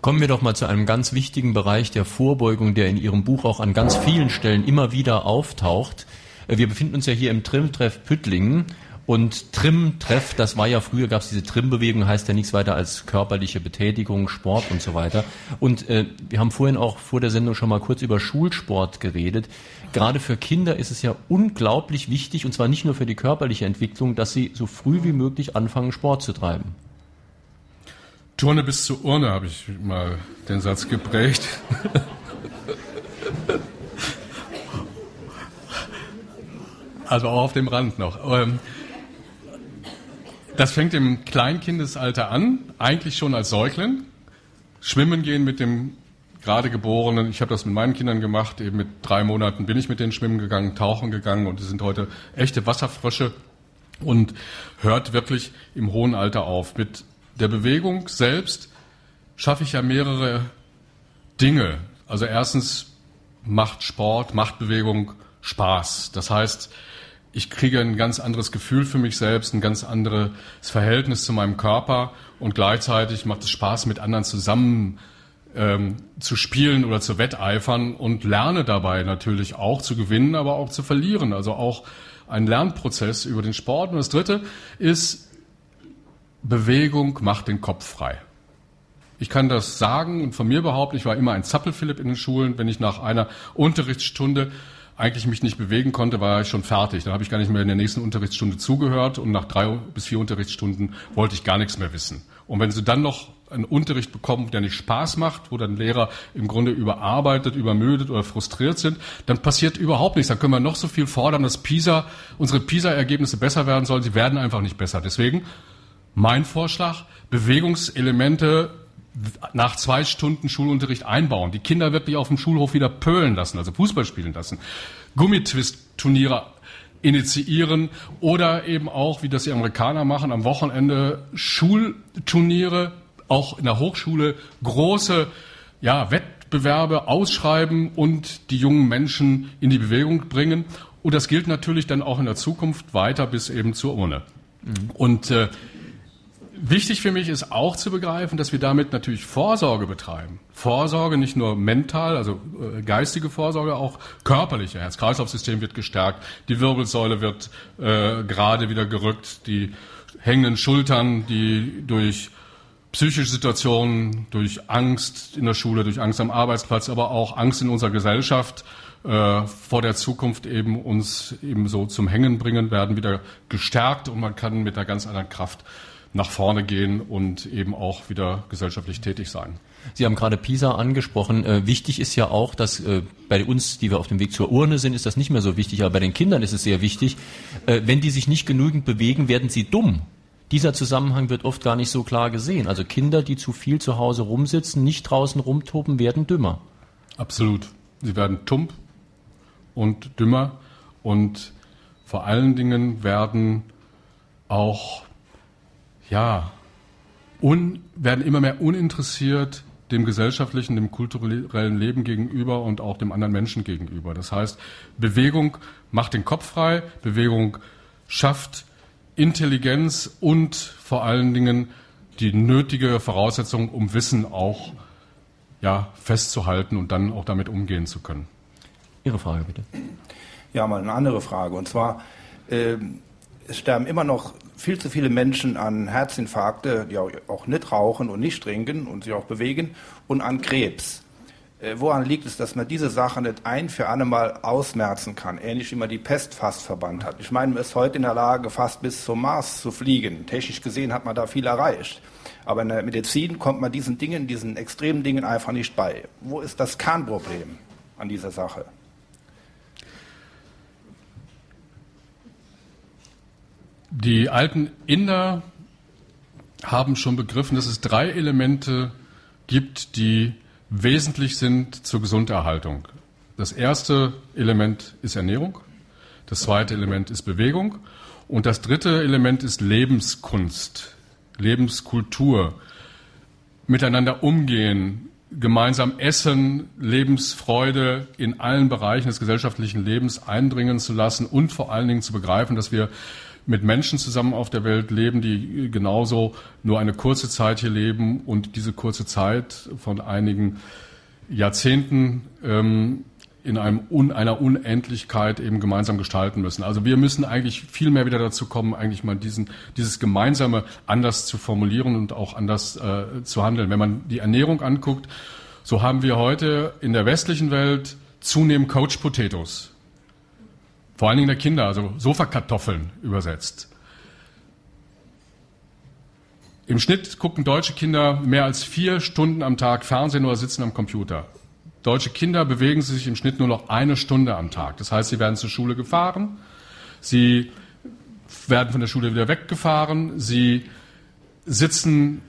Kommen wir doch mal zu einem ganz wichtigen Bereich der Vorbeugung, der in Ihrem Buch auch an ganz vielen Stellen immer wieder auftaucht. Äh, wir befinden uns ja hier im Trimtreff Püttlingen und Trim-Treff, das war ja früher, gab es diese Trim-Bewegung, heißt ja nichts weiter als körperliche Betätigung, Sport und so weiter. Und äh, wir haben vorhin auch vor der Sendung schon mal kurz über Schulsport geredet. Gerade für Kinder ist es ja unglaublich wichtig, und zwar nicht nur für die körperliche Entwicklung, dass sie so früh wie möglich anfangen, Sport zu treiben. Turne bis zur Urne habe ich mal den Satz geprägt. also auch auf dem Rand noch. Ähm, das fängt im Kleinkindesalter an, eigentlich schon als Säugling. Schwimmen gehen mit dem gerade Geborenen. Ich habe das mit meinen Kindern gemacht. Eben mit drei Monaten bin ich mit denen schwimmen gegangen, tauchen gegangen und die sind heute echte Wasserfrösche und hört wirklich im hohen Alter auf. Mit der Bewegung selbst schaffe ich ja mehrere Dinge. Also erstens macht Sport, macht Bewegung Spaß. Das heißt, ich kriege ein ganz anderes Gefühl für mich selbst, ein ganz anderes Verhältnis zu meinem Körper und gleichzeitig macht es Spaß, mit anderen zusammen ähm, zu spielen oder zu wetteifern und lerne dabei natürlich auch zu gewinnen, aber auch zu verlieren. Also auch ein Lernprozess über den Sport. Und das Dritte ist, Bewegung macht den Kopf frei. Ich kann das sagen und von mir behaupten, ich war immer ein Zappelphilipp in den Schulen, wenn ich nach einer Unterrichtsstunde eigentlich mich nicht bewegen konnte, war ich schon fertig. Dann habe ich gar nicht mehr in der nächsten Unterrichtsstunde zugehört und nach drei bis vier Unterrichtsstunden wollte ich gar nichts mehr wissen. Und wenn Sie dann noch einen Unterricht bekommen, der nicht Spaß macht, wo dann Lehrer im Grunde überarbeitet, übermüdet oder frustriert sind, dann passiert überhaupt nichts. Dann können wir noch so viel fordern, dass PISA, unsere PISA-Ergebnisse besser werden sollen. Sie werden einfach nicht besser. Deswegen mein Vorschlag, Bewegungselemente nach zwei Stunden Schulunterricht einbauen, die Kinder wirklich auf dem Schulhof wieder pölen lassen, also Fußball spielen lassen, Gummitwist-Turniere initiieren oder eben auch, wie das die Amerikaner machen, am Wochenende Schulturniere, auch in der Hochschule große ja, Wettbewerbe ausschreiben und die jungen Menschen in die Bewegung bringen. Und das gilt natürlich dann auch in der Zukunft weiter bis eben zur Urne. Mhm. Und äh, Wichtig für mich ist auch zu begreifen, dass wir damit natürlich Vorsorge betreiben. Vorsorge nicht nur mental, also äh, geistige Vorsorge, auch körperliche. Herz-Kreislauf-System wird gestärkt, die Wirbelsäule wird äh, gerade wieder gerückt, die hängenden Schultern, die durch psychische Situationen, durch Angst in der Schule, durch Angst am Arbeitsplatz, aber auch Angst in unserer Gesellschaft äh, vor der Zukunft eben uns eben so zum Hängen bringen, werden wieder gestärkt und man kann mit einer ganz anderen Kraft nach vorne gehen und eben auch wieder gesellschaftlich tätig sein. Sie haben gerade PISA angesprochen. Äh, wichtig ist ja auch, dass äh, bei uns, die wir auf dem Weg zur Urne sind, ist das nicht mehr so wichtig, aber bei den Kindern ist es sehr wichtig. Äh, wenn die sich nicht genügend bewegen, werden sie dumm. Dieser Zusammenhang wird oft gar nicht so klar gesehen. Also Kinder, die zu viel zu Hause rumsitzen, nicht draußen rumtoben, werden dümmer. Absolut. Sie werden tump und dümmer und vor allen Dingen werden auch, ja, un, werden immer mehr uninteressiert dem gesellschaftlichen, dem kulturellen Leben gegenüber und auch dem anderen Menschen gegenüber. Das heißt, Bewegung macht den Kopf frei, Bewegung schafft Intelligenz und vor allen Dingen die nötige Voraussetzung, um Wissen auch ja, festzuhalten und dann auch damit umgehen zu können. Ihre Frage bitte. Ja, mal eine andere Frage. Und zwar, äh, es sterben immer noch viel zu viele Menschen an Herzinfarkte, die auch nicht rauchen und nicht trinken und sich auch bewegen, und an Krebs. Äh, woran liegt es, dass man diese Sache nicht ein für alle Mal ausmerzen kann, ähnlich wie man die Pest fast verbannt hat? Ich meine, man ist heute in der Lage, fast bis zum Mars zu fliegen. Technisch gesehen hat man da viel erreicht. Aber in der Medizin kommt man diesen Dingen, diesen extremen Dingen einfach nicht bei. Wo ist das Kernproblem an dieser Sache? Die alten Inder haben schon begriffen, dass es drei Elemente gibt, die wesentlich sind zur Gesunderhaltung. Das erste Element ist Ernährung, das zweite Element ist Bewegung und das dritte Element ist Lebenskunst, Lebenskultur, miteinander umgehen, gemeinsam essen, Lebensfreude in allen Bereichen des gesellschaftlichen Lebens eindringen zu lassen und vor allen Dingen zu begreifen, dass wir mit Menschen zusammen auf der Welt leben, die genauso nur eine kurze Zeit hier leben und diese kurze Zeit von einigen Jahrzehnten ähm, in einem un, einer Unendlichkeit eben gemeinsam gestalten müssen. Also wir müssen eigentlich viel mehr wieder dazu kommen, eigentlich mal diesen, dieses Gemeinsame anders zu formulieren und auch anders äh, zu handeln. Wenn man die Ernährung anguckt, so haben wir heute in der westlichen Welt zunehmend Coach Potatoes. Vor allen Dingen der Kinder, also Sofakartoffeln übersetzt. Im Schnitt gucken deutsche Kinder mehr als vier Stunden am Tag Fernsehen oder sitzen am Computer. Deutsche Kinder bewegen sich im Schnitt nur noch eine Stunde am Tag. Das heißt, sie werden zur Schule gefahren, sie werden von der Schule wieder weggefahren, sie sitzen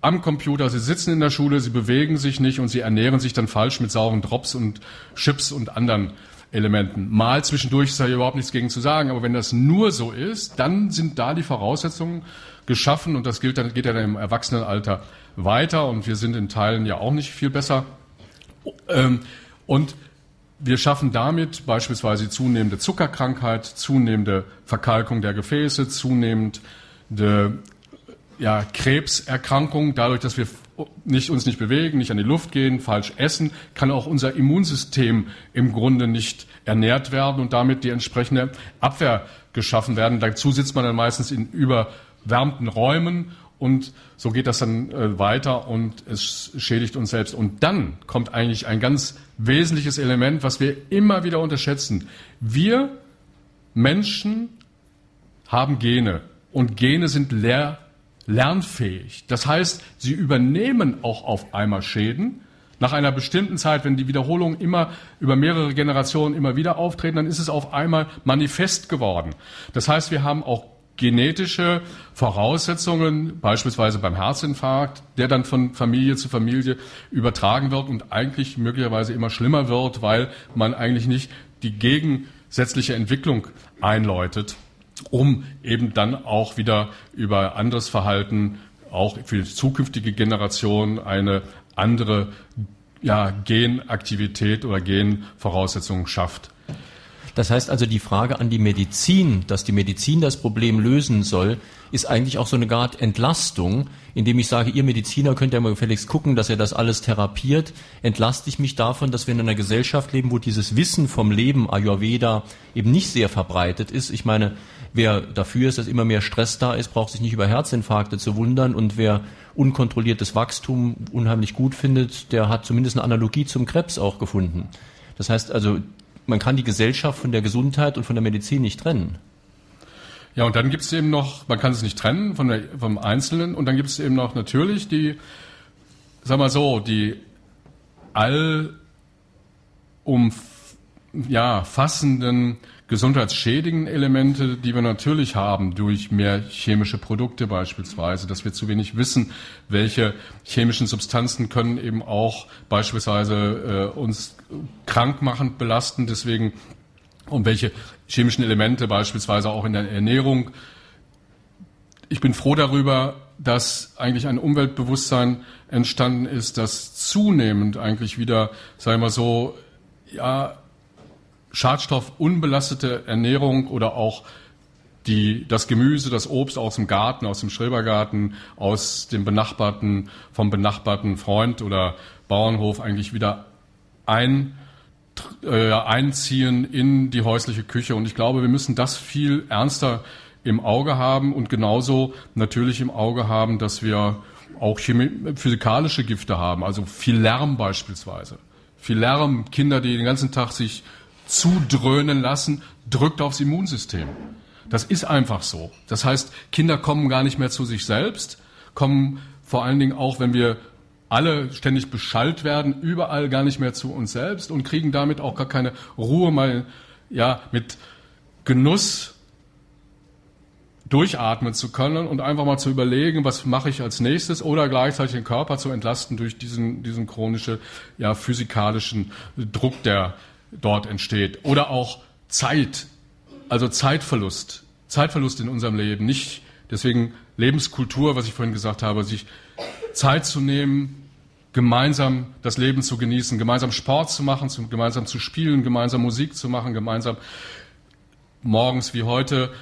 am Computer, sie sitzen in der Schule, sie bewegen sich nicht und sie ernähren sich dann falsch mit sauren Drops und Chips und anderen Elementen. Mal zwischendurch ist da überhaupt nichts gegen zu sagen, aber wenn das nur so ist, dann sind da die Voraussetzungen geschaffen und das gilt dann, geht dann im Erwachsenenalter weiter und wir sind in Teilen ja auch nicht viel besser. Ähm, und wir schaffen damit beispielsweise zunehmende Zuckerkrankheit, zunehmende Verkalkung der Gefäße, zunehmende ja, Krebserkrankung, dadurch, dass wir nicht, uns nicht bewegen, nicht an die Luft gehen, falsch essen, kann auch unser Immunsystem im Grunde nicht ernährt werden und damit die entsprechende Abwehr geschaffen werden. Dazu sitzt man dann meistens in überwärmten Räumen und so geht das dann äh, weiter und es schädigt uns selbst. Und dann kommt eigentlich ein ganz wesentliches Element, was wir immer wieder unterschätzen. Wir Menschen haben Gene und Gene sind leer lernfähig. Das heißt, sie übernehmen auch auf einmal Schäden. Nach einer bestimmten Zeit, wenn die Wiederholungen immer über mehrere Generationen immer wieder auftreten, dann ist es auf einmal manifest geworden. Das heißt, wir haben auch genetische Voraussetzungen, beispielsweise beim Herzinfarkt, der dann von Familie zu Familie übertragen wird und eigentlich möglicherweise immer schlimmer wird, weil man eigentlich nicht die gegensätzliche Entwicklung einläutet um eben dann auch wieder über anderes Verhalten auch für die zukünftige Generation eine andere ja, Genaktivität oder Genvoraussetzungen schafft. Das heißt also, die Frage an die Medizin, dass die Medizin das Problem lösen soll, ist eigentlich auch so eine Art Entlastung, indem ich sage, ihr Mediziner könnt ja mal gefälligst gucken, dass ihr das alles therapiert. Entlaste ich mich davon, dass wir in einer Gesellschaft leben, wo dieses Wissen vom Leben Ayurveda eben nicht sehr verbreitet ist. Ich meine, wer dafür ist, dass immer mehr Stress da ist, braucht sich nicht über Herzinfarkte zu wundern und wer unkontrolliertes Wachstum unheimlich gut findet, der hat zumindest eine Analogie zum Krebs auch gefunden. Das heißt also, man kann die Gesellschaft von der Gesundheit und von der Medizin nicht trennen. Ja, und dann gibt es eben noch, man kann es nicht trennen von der, vom Einzelnen, und dann gibt es eben noch natürlich die, sag mal so, die all um, ja, gesundheitsschädigenden Elemente, die wir natürlich haben durch mehr chemische Produkte beispielsweise, dass wir zu wenig wissen, welche chemischen Substanzen können eben auch beispielsweise äh, uns krankmachend belasten, deswegen um welche chemischen Elemente beispielsweise auch in der Ernährung. Ich bin froh darüber, dass eigentlich ein Umweltbewusstsein entstanden ist, das zunehmend eigentlich wieder, sagen wir so, ja, schadstoffunbelastete Ernährung oder auch die, das Gemüse, das Obst aus dem Garten, aus dem Schrebergarten, aus dem benachbarten, vom benachbarten Freund oder Bauernhof eigentlich wieder ein, äh, einziehen in die häusliche Küche. Und ich glaube, wir müssen das viel ernster im Auge haben und genauso natürlich im Auge haben, dass wir auch physikalische Gifte haben, also viel Lärm beispielsweise. Viel Lärm, Kinder, die den ganzen Tag sich zudröhnen lassen, drückt aufs Immunsystem. Das ist einfach so. Das heißt, Kinder kommen gar nicht mehr zu sich selbst, kommen vor allen Dingen auch, wenn wir alle ständig beschallt werden, überall gar nicht mehr zu uns selbst und kriegen damit auch gar keine Ruhe, mal ja mit Genuss durchatmen zu können und einfach mal zu überlegen, was mache ich als nächstes oder gleichzeitig den Körper zu entlasten durch diesen, diesen chronischen, ja, physikalischen Druck, der dort entsteht. Oder auch Zeit, also Zeitverlust, Zeitverlust in unserem Leben. Nicht deswegen Lebenskultur, was ich vorhin gesagt habe, sich Zeit zu nehmen, gemeinsam das Leben zu genießen, gemeinsam Sport zu machen, zu, gemeinsam zu spielen, gemeinsam Musik zu machen, gemeinsam morgens wie heute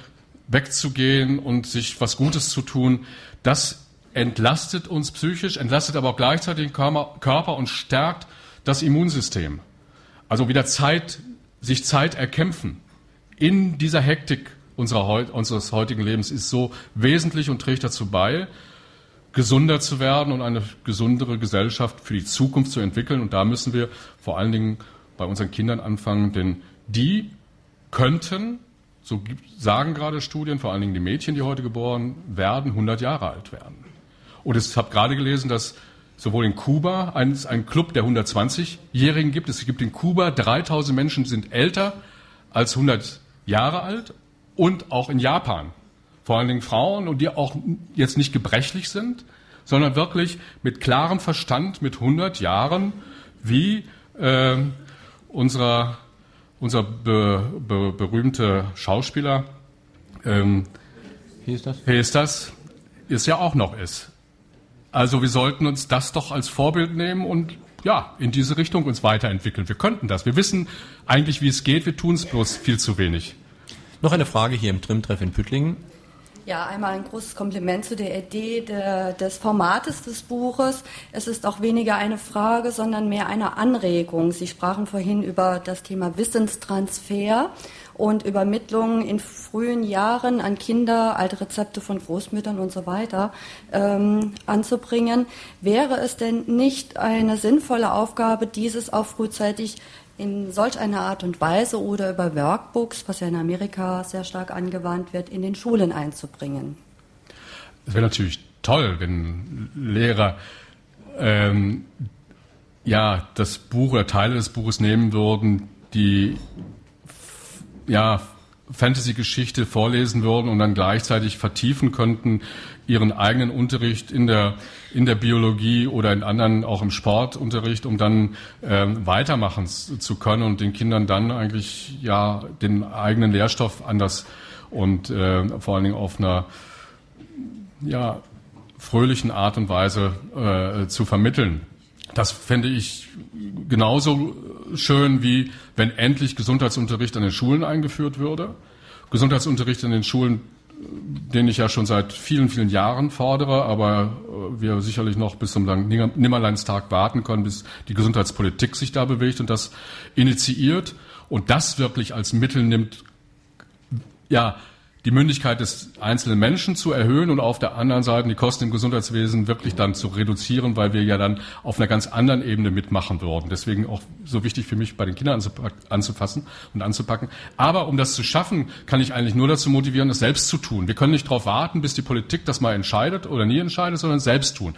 wegzugehen und sich was Gutes zu tun. Das entlastet uns psychisch, entlastet aber auch gleichzeitig den Körper und stärkt das Immunsystem. Also wieder Zeit, sich Zeit erkämpfen in dieser Hektik unserer, unseres heutigen Lebens ist so wesentlich und trägt dazu bei, gesunder zu werden und eine gesundere Gesellschaft für die Zukunft zu entwickeln. Und da müssen wir vor allen Dingen bei unseren Kindern anfangen, denn die könnten, so sagen gerade Studien, vor allen Dingen die Mädchen, die heute geboren werden, 100 Jahre alt werden. Und ich habe gerade gelesen, dass sowohl in Kuba ein, ein Club der 120-Jährigen gibt. Es gibt in Kuba 3000 Menschen, die sind älter als 100 Jahre alt und auch in Japan. Vor allen Dingen Frauen und die auch jetzt nicht gebrechlich sind, sondern wirklich mit klarem Verstand mit 100 Jahren wie äh, unserer, unser be, be, berühmte Schauspieler ähm, Hier ist das? Hier ist das, ist ja auch noch ist. Also wir sollten uns das doch als Vorbild nehmen und ja, in diese Richtung uns weiterentwickeln. Wir könnten das. Wir wissen eigentlich, wie es geht. Wir tun es bloß viel zu wenig. Noch eine Frage hier im Trimtreff in Püttlingen. Ja, einmal ein großes Kompliment zu der Idee der, des Formates des Buches. Es ist auch weniger eine Frage, sondern mehr eine Anregung. Sie sprachen vorhin über das Thema Wissenstransfer und Übermittlung in frühen Jahren an Kinder, alte Rezepte von Großmüttern und so weiter ähm, anzubringen. Wäre es denn nicht eine sinnvolle Aufgabe, dieses auch frühzeitig in solch einer Art und Weise oder über Workbooks, was ja in Amerika sehr stark angewandt wird, in den Schulen einzubringen? Es wäre natürlich toll, wenn Lehrer ähm, ja das Buch oder Teile des Buches nehmen würden, die ja, Fantasy-Geschichte vorlesen würden und dann gleichzeitig vertiefen könnten ihren eigenen Unterricht in der in der Biologie oder in anderen auch im Sportunterricht, um dann ähm, weitermachen zu können und den Kindern dann eigentlich ja den eigenen Lehrstoff anders und äh, vor allen Dingen auf einer ja fröhlichen Art und Weise äh, zu vermitteln. Das fände ich genauso schön wie wenn endlich Gesundheitsunterricht an den Schulen eingeführt würde. Gesundheitsunterricht an den Schulen, den ich ja schon seit vielen, vielen Jahren fordere, aber äh, wir sicherlich noch bis zum Nimmerleinstag warten können, bis die Gesundheitspolitik sich da bewegt und das initiiert und das wirklich als Mittel nimmt, ja, die Mündigkeit des einzelnen Menschen zu erhöhen und auf der anderen Seite die Kosten im Gesundheitswesen wirklich dann zu reduzieren, weil wir ja dann auf einer ganz anderen Ebene mitmachen würden. Deswegen auch so wichtig für mich, bei den Kindern anzufassen und anzupacken. Aber um das zu schaffen, kann ich eigentlich nur dazu motivieren, das selbst zu tun. Wir können nicht darauf warten, bis die Politik das mal entscheidet oder nie entscheidet, sondern selbst tun.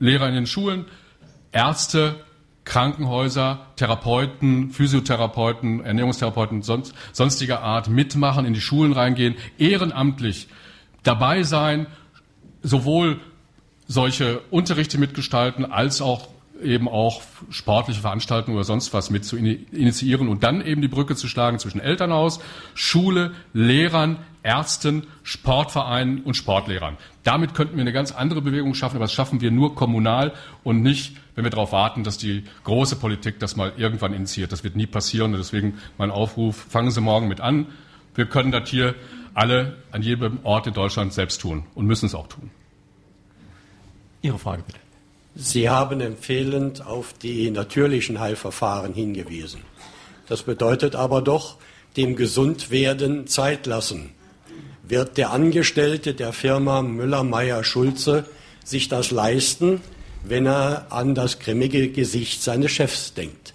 Lehrer in den Schulen, Ärzte, Krankenhäuser, Therapeuten, Physiotherapeuten, Ernährungstherapeuten sonst, sonstiger Art mitmachen, in die Schulen reingehen, ehrenamtlich dabei sein, sowohl solche Unterrichte mitgestalten als auch eben auch sportliche Veranstaltungen oder sonst was mit zu initiieren und dann eben die Brücke zu schlagen zwischen Elternhaus, Schule, Lehrern, Ärzten, Sportvereinen und Sportlehrern. Damit könnten wir eine ganz andere Bewegung schaffen, aber das schaffen wir nur kommunal und nicht, wenn wir darauf warten, dass die große Politik das mal irgendwann initiiert. Das wird nie passieren und deswegen mein Aufruf, fangen Sie morgen mit an. Wir können das hier alle an jedem Ort in Deutschland selbst tun und müssen es auch tun. Ihre Frage bitte. Sie haben empfehlend auf die natürlichen Heilverfahren hingewiesen. Das bedeutet aber doch, dem Gesundwerden Zeit lassen. Wird der Angestellte der Firma Müller-Meyer-Schulze sich das leisten, wenn er an das grimmige Gesicht seines Chefs denkt?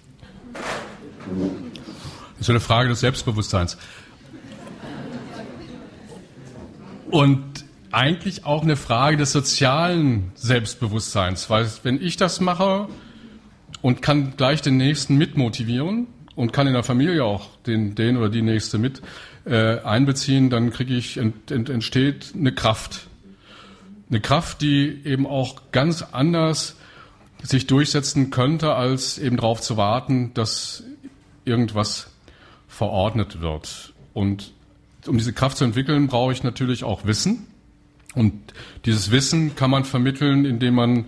Das ist eine Frage des Selbstbewusstseins. Und eigentlich auch eine Frage des sozialen Selbstbewusstseins, weil wenn ich das mache und kann gleich den Nächsten mitmotivieren und kann in der Familie auch den, den oder die Nächste mit äh, einbeziehen, dann kriege ich ent, ent, entsteht eine Kraft, eine Kraft, die eben auch ganz anders sich durchsetzen könnte, als eben darauf zu warten, dass irgendwas verordnet wird. Und um diese Kraft zu entwickeln, brauche ich natürlich auch Wissen. Und dieses Wissen kann man vermitteln, indem man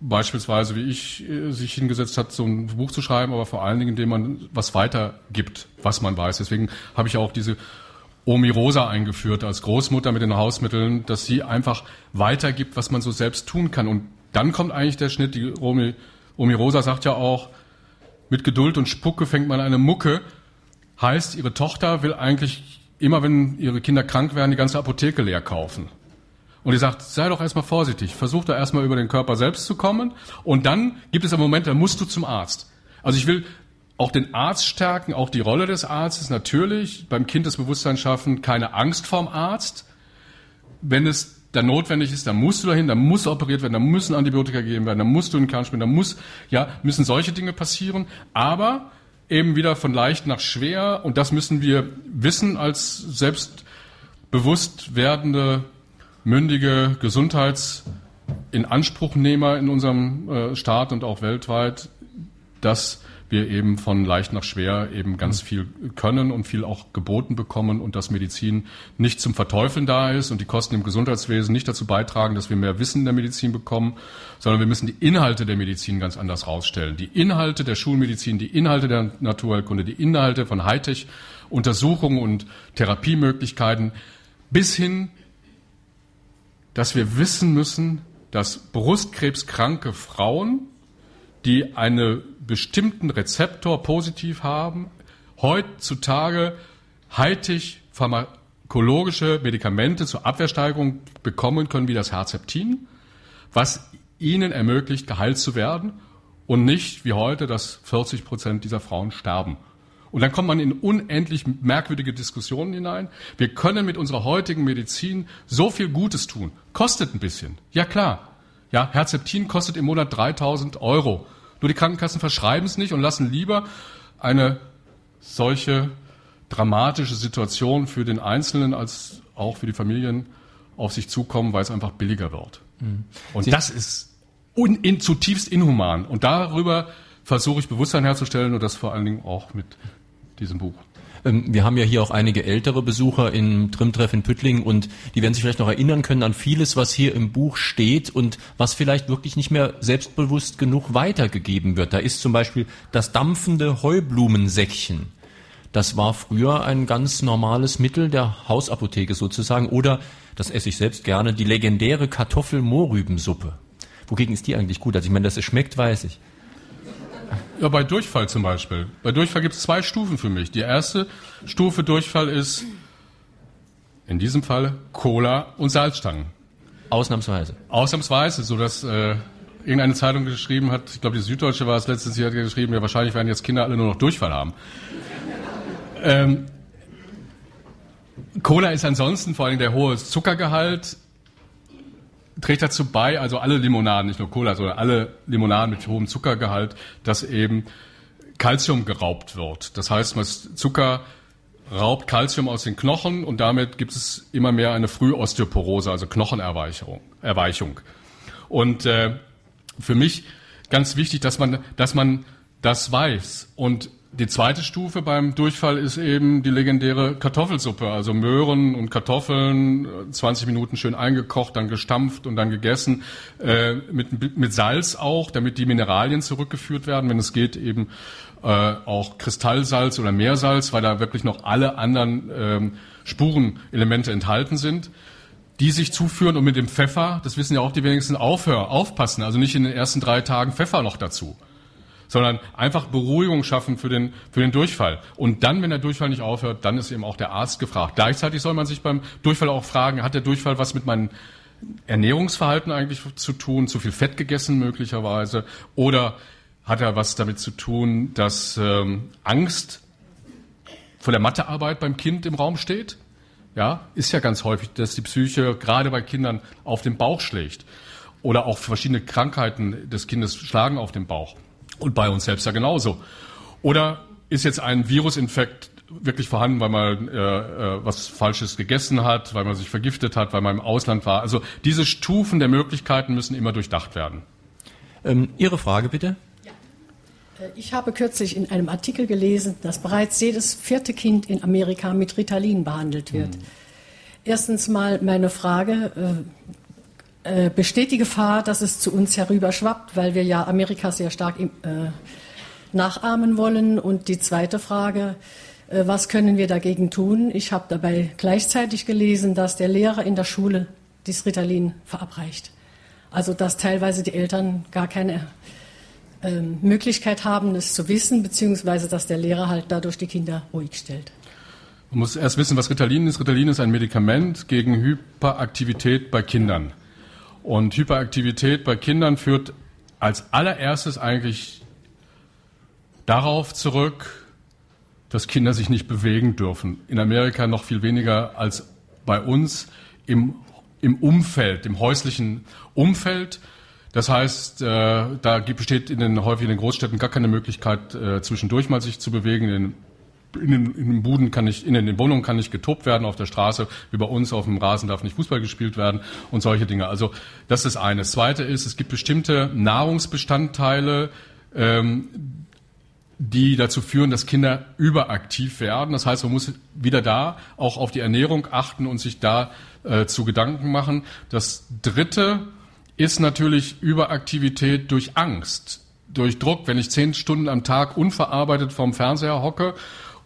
beispielsweise, wie ich, äh, sich hingesetzt hat, so ein Buch zu schreiben, aber vor allen Dingen, indem man was weitergibt, was man weiß. Deswegen habe ich auch diese Omi Rosa eingeführt als Großmutter mit den Hausmitteln, dass sie einfach weitergibt, was man so selbst tun kann. Und dann kommt eigentlich der Schnitt. Die Omi, Omi Rosa sagt ja auch, mit Geduld und Spucke fängt man eine Mucke. Heißt, ihre Tochter will eigentlich immer, wenn ihre Kinder krank werden, die ganze Apotheke leer kaufen. Und die sagt, sei doch erstmal vorsichtig, versuch doch erstmal über den Körper selbst zu kommen. Und dann gibt es einen Moment, da musst du zum Arzt. Also ich will auch den Arzt stärken, auch die Rolle des Arztes natürlich, beim Kind das Bewusstsein schaffen, keine Angst vorm Arzt. Wenn es dann notwendig ist, dann musst du dahin, dann muss operiert werden, dann müssen Antibiotika gegeben werden, dann musst du in Kern spielen, dann muss, ja, müssen solche Dinge passieren. Aber eben wieder von leicht nach schwer und das müssen wir wissen als selbstbewusst werdende mündige Gesundheitsinanspruchnehmer in unserem äh, Staat und auch weltweit, dass wir eben von leicht nach schwer eben ganz viel können und viel auch geboten bekommen und dass Medizin nicht zum Verteufeln da ist und die Kosten im Gesundheitswesen nicht dazu beitragen, dass wir mehr Wissen in der Medizin bekommen, sondern wir müssen die Inhalte der Medizin ganz anders rausstellen. Die Inhalte der Schulmedizin, die Inhalte der Naturheilkunde, die Inhalte von Hightech Untersuchungen und Therapiemöglichkeiten bis hin dass wir wissen müssen, dass brustkrebskranke Frauen, die einen bestimmten Rezeptor positiv haben, heutzutage heitig pharmakologische Medikamente zur Abwehrsteigerung bekommen können, wie das Herzeptin, was ihnen ermöglicht, geheilt zu werden und nicht wie heute, dass 40 Prozent dieser Frauen sterben. Und dann kommt man in unendlich merkwürdige Diskussionen hinein. Wir können mit unserer heutigen Medizin so viel Gutes tun. Kostet ein bisschen. Ja klar. Ja, Herzeptin kostet im Monat 3000 Euro. Nur die Krankenkassen verschreiben es nicht und lassen lieber eine solche dramatische Situation für den Einzelnen als auch für die Familien auf sich zukommen, weil es einfach billiger wird. Mhm. Und Sie das ist un, in, zutiefst inhuman. Und darüber versuche ich Bewusstsein herzustellen und das vor allen Dingen auch mit diesem Buch. Ähm, wir haben ja hier auch einige ältere Besucher im Trimtreff in Püttlingen und die werden sich vielleicht noch erinnern können an vieles, was hier im Buch steht und was vielleicht wirklich nicht mehr selbstbewusst genug weitergegeben wird. Da ist zum Beispiel das dampfende Heublumensäckchen. Das war früher ein ganz normales Mittel der Hausapotheke sozusagen oder, das esse ich selbst gerne, die legendäre Kartoffel-Mohrrübensuppe. Wogegen ist die eigentlich gut? Also ich meine, dass es schmeckt, weiß ich. Ja, bei Durchfall zum Beispiel. Bei Durchfall gibt es zwei Stufen für mich. Die erste Stufe Durchfall ist in diesem Fall Cola und Salzstangen. Ausnahmsweise. Ausnahmsweise, so dass äh, irgendeine Zeitung geschrieben hat, ich glaube die Süddeutsche war es letztes Jahr, hat geschrieben, ja wahrscheinlich werden jetzt Kinder alle nur noch Durchfall haben. ähm, Cola ist ansonsten vor allem der hohe Zuckergehalt trägt dazu bei, also alle Limonaden, nicht nur Cola, sondern alle Limonaden mit hohem Zuckergehalt, dass eben Calcium geraubt wird. Das heißt, Zucker raubt Calcium aus den Knochen und damit gibt es immer mehr eine Frühosteoporose, also Knochenerweichung. Erweichung. Und äh, für mich ganz wichtig, dass man, dass man das weiß. Und die zweite Stufe beim Durchfall ist eben die legendäre Kartoffelsuppe, also Möhren und Kartoffeln, 20 Minuten schön eingekocht, dann gestampft und dann gegessen, äh, mit, mit Salz auch, damit die Mineralien zurückgeführt werden, wenn es geht eben äh, auch Kristallsalz oder Meersalz, weil da wirklich noch alle anderen ähm, Spurenelemente enthalten sind die sich zuführen und mit dem Pfeffer, das wissen ja auch die wenigsten, aufhören, aufpassen, also nicht in den ersten drei Tagen Pfeffer noch dazu sondern einfach Beruhigung schaffen für den, für den Durchfall. Und dann, wenn der Durchfall nicht aufhört, dann ist eben auch der Arzt gefragt. Gleichzeitig soll man sich beim Durchfall auch fragen, hat der Durchfall was mit meinem Ernährungsverhalten eigentlich zu tun, zu viel Fett gegessen möglicherweise, oder hat er was damit zu tun, dass ähm, Angst vor der Mathearbeit beim Kind im Raum steht? Ja, ist ja ganz häufig, dass die Psyche gerade bei Kindern auf den Bauch schlägt. Oder auch verschiedene Krankheiten des Kindes schlagen auf den Bauch. Und bei uns selbst ja genauso. Oder ist jetzt ein Virusinfekt wirklich vorhanden, weil man äh, äh, was Falsches gegessen hat, weil man sich vergiftet hat, weil man im Ausland war. Also diese Stufen der Möglichkeiten müssen immer durchdacht werden. Ähm, Ihre Frage bitte. Äh, ich habe kürzlich in einem Artikel gelesen, dass bereits jedes vierte Kind in Amerika mit Ritalin behandelt wird. Hm. Erstens mal meine Frage, äh, äh, besteht die Gefahr, dass es zu uns herüberschwappt, weil wir ja Amerika sehr stark äh, nachahmen wollen? Und die zweite Frage, äh, was können wir dagegen tun? Ich habe dabei gleichzeitig gelesen, dass der Lehrer in der Schule das Ritalin verabreicht. Also dass teilweise die Eltern gar keine äh, Möglichkeit haben, es zu wissen, beziehungsweise dass der Lehrer halt dadurch die Kinder ruhig stellt. Man muss erst wissen, was Ritalin ist. Ritalin ist ein Medikament gegen Hyperaktivität bei Kindern. Und Hyperaktivität bei Kindern führt als allererstes eigentlich darauf zurück, dass Kinder sich nicht bewegen dürfen. In Amerika noch viel weniger als bei uns im, im Umfeld, im häuslichen Umfeld. Das heißt, äh, da besteht in den häufig in den Großstädten gar keine Möglichkeit, äh, zwischendurch mal sich zu bewegen. In den in den, in den Buden kann nicht, in den Wohnungen kann nicht getobt werden auf der Straße, wie bei uns auf dem Rasen darf nicht Fußball gespielt werden und solche Dinge. Also das ist eine. Das zweite ist, es gibt bestimmte Nahrungsbestandteile, ähm, die dazu führen, dass Kinder überaktiv werden. Das heißt, man muss wieder da auch auf die Ernährung achten und sich da äh, zu Gedanken machen. Das Dritte ist natürlich Überaktivität durch Angst, durch Druck. Wenn ich zehn Stunden am Tag unverarbeitet vorm Fernseher hocke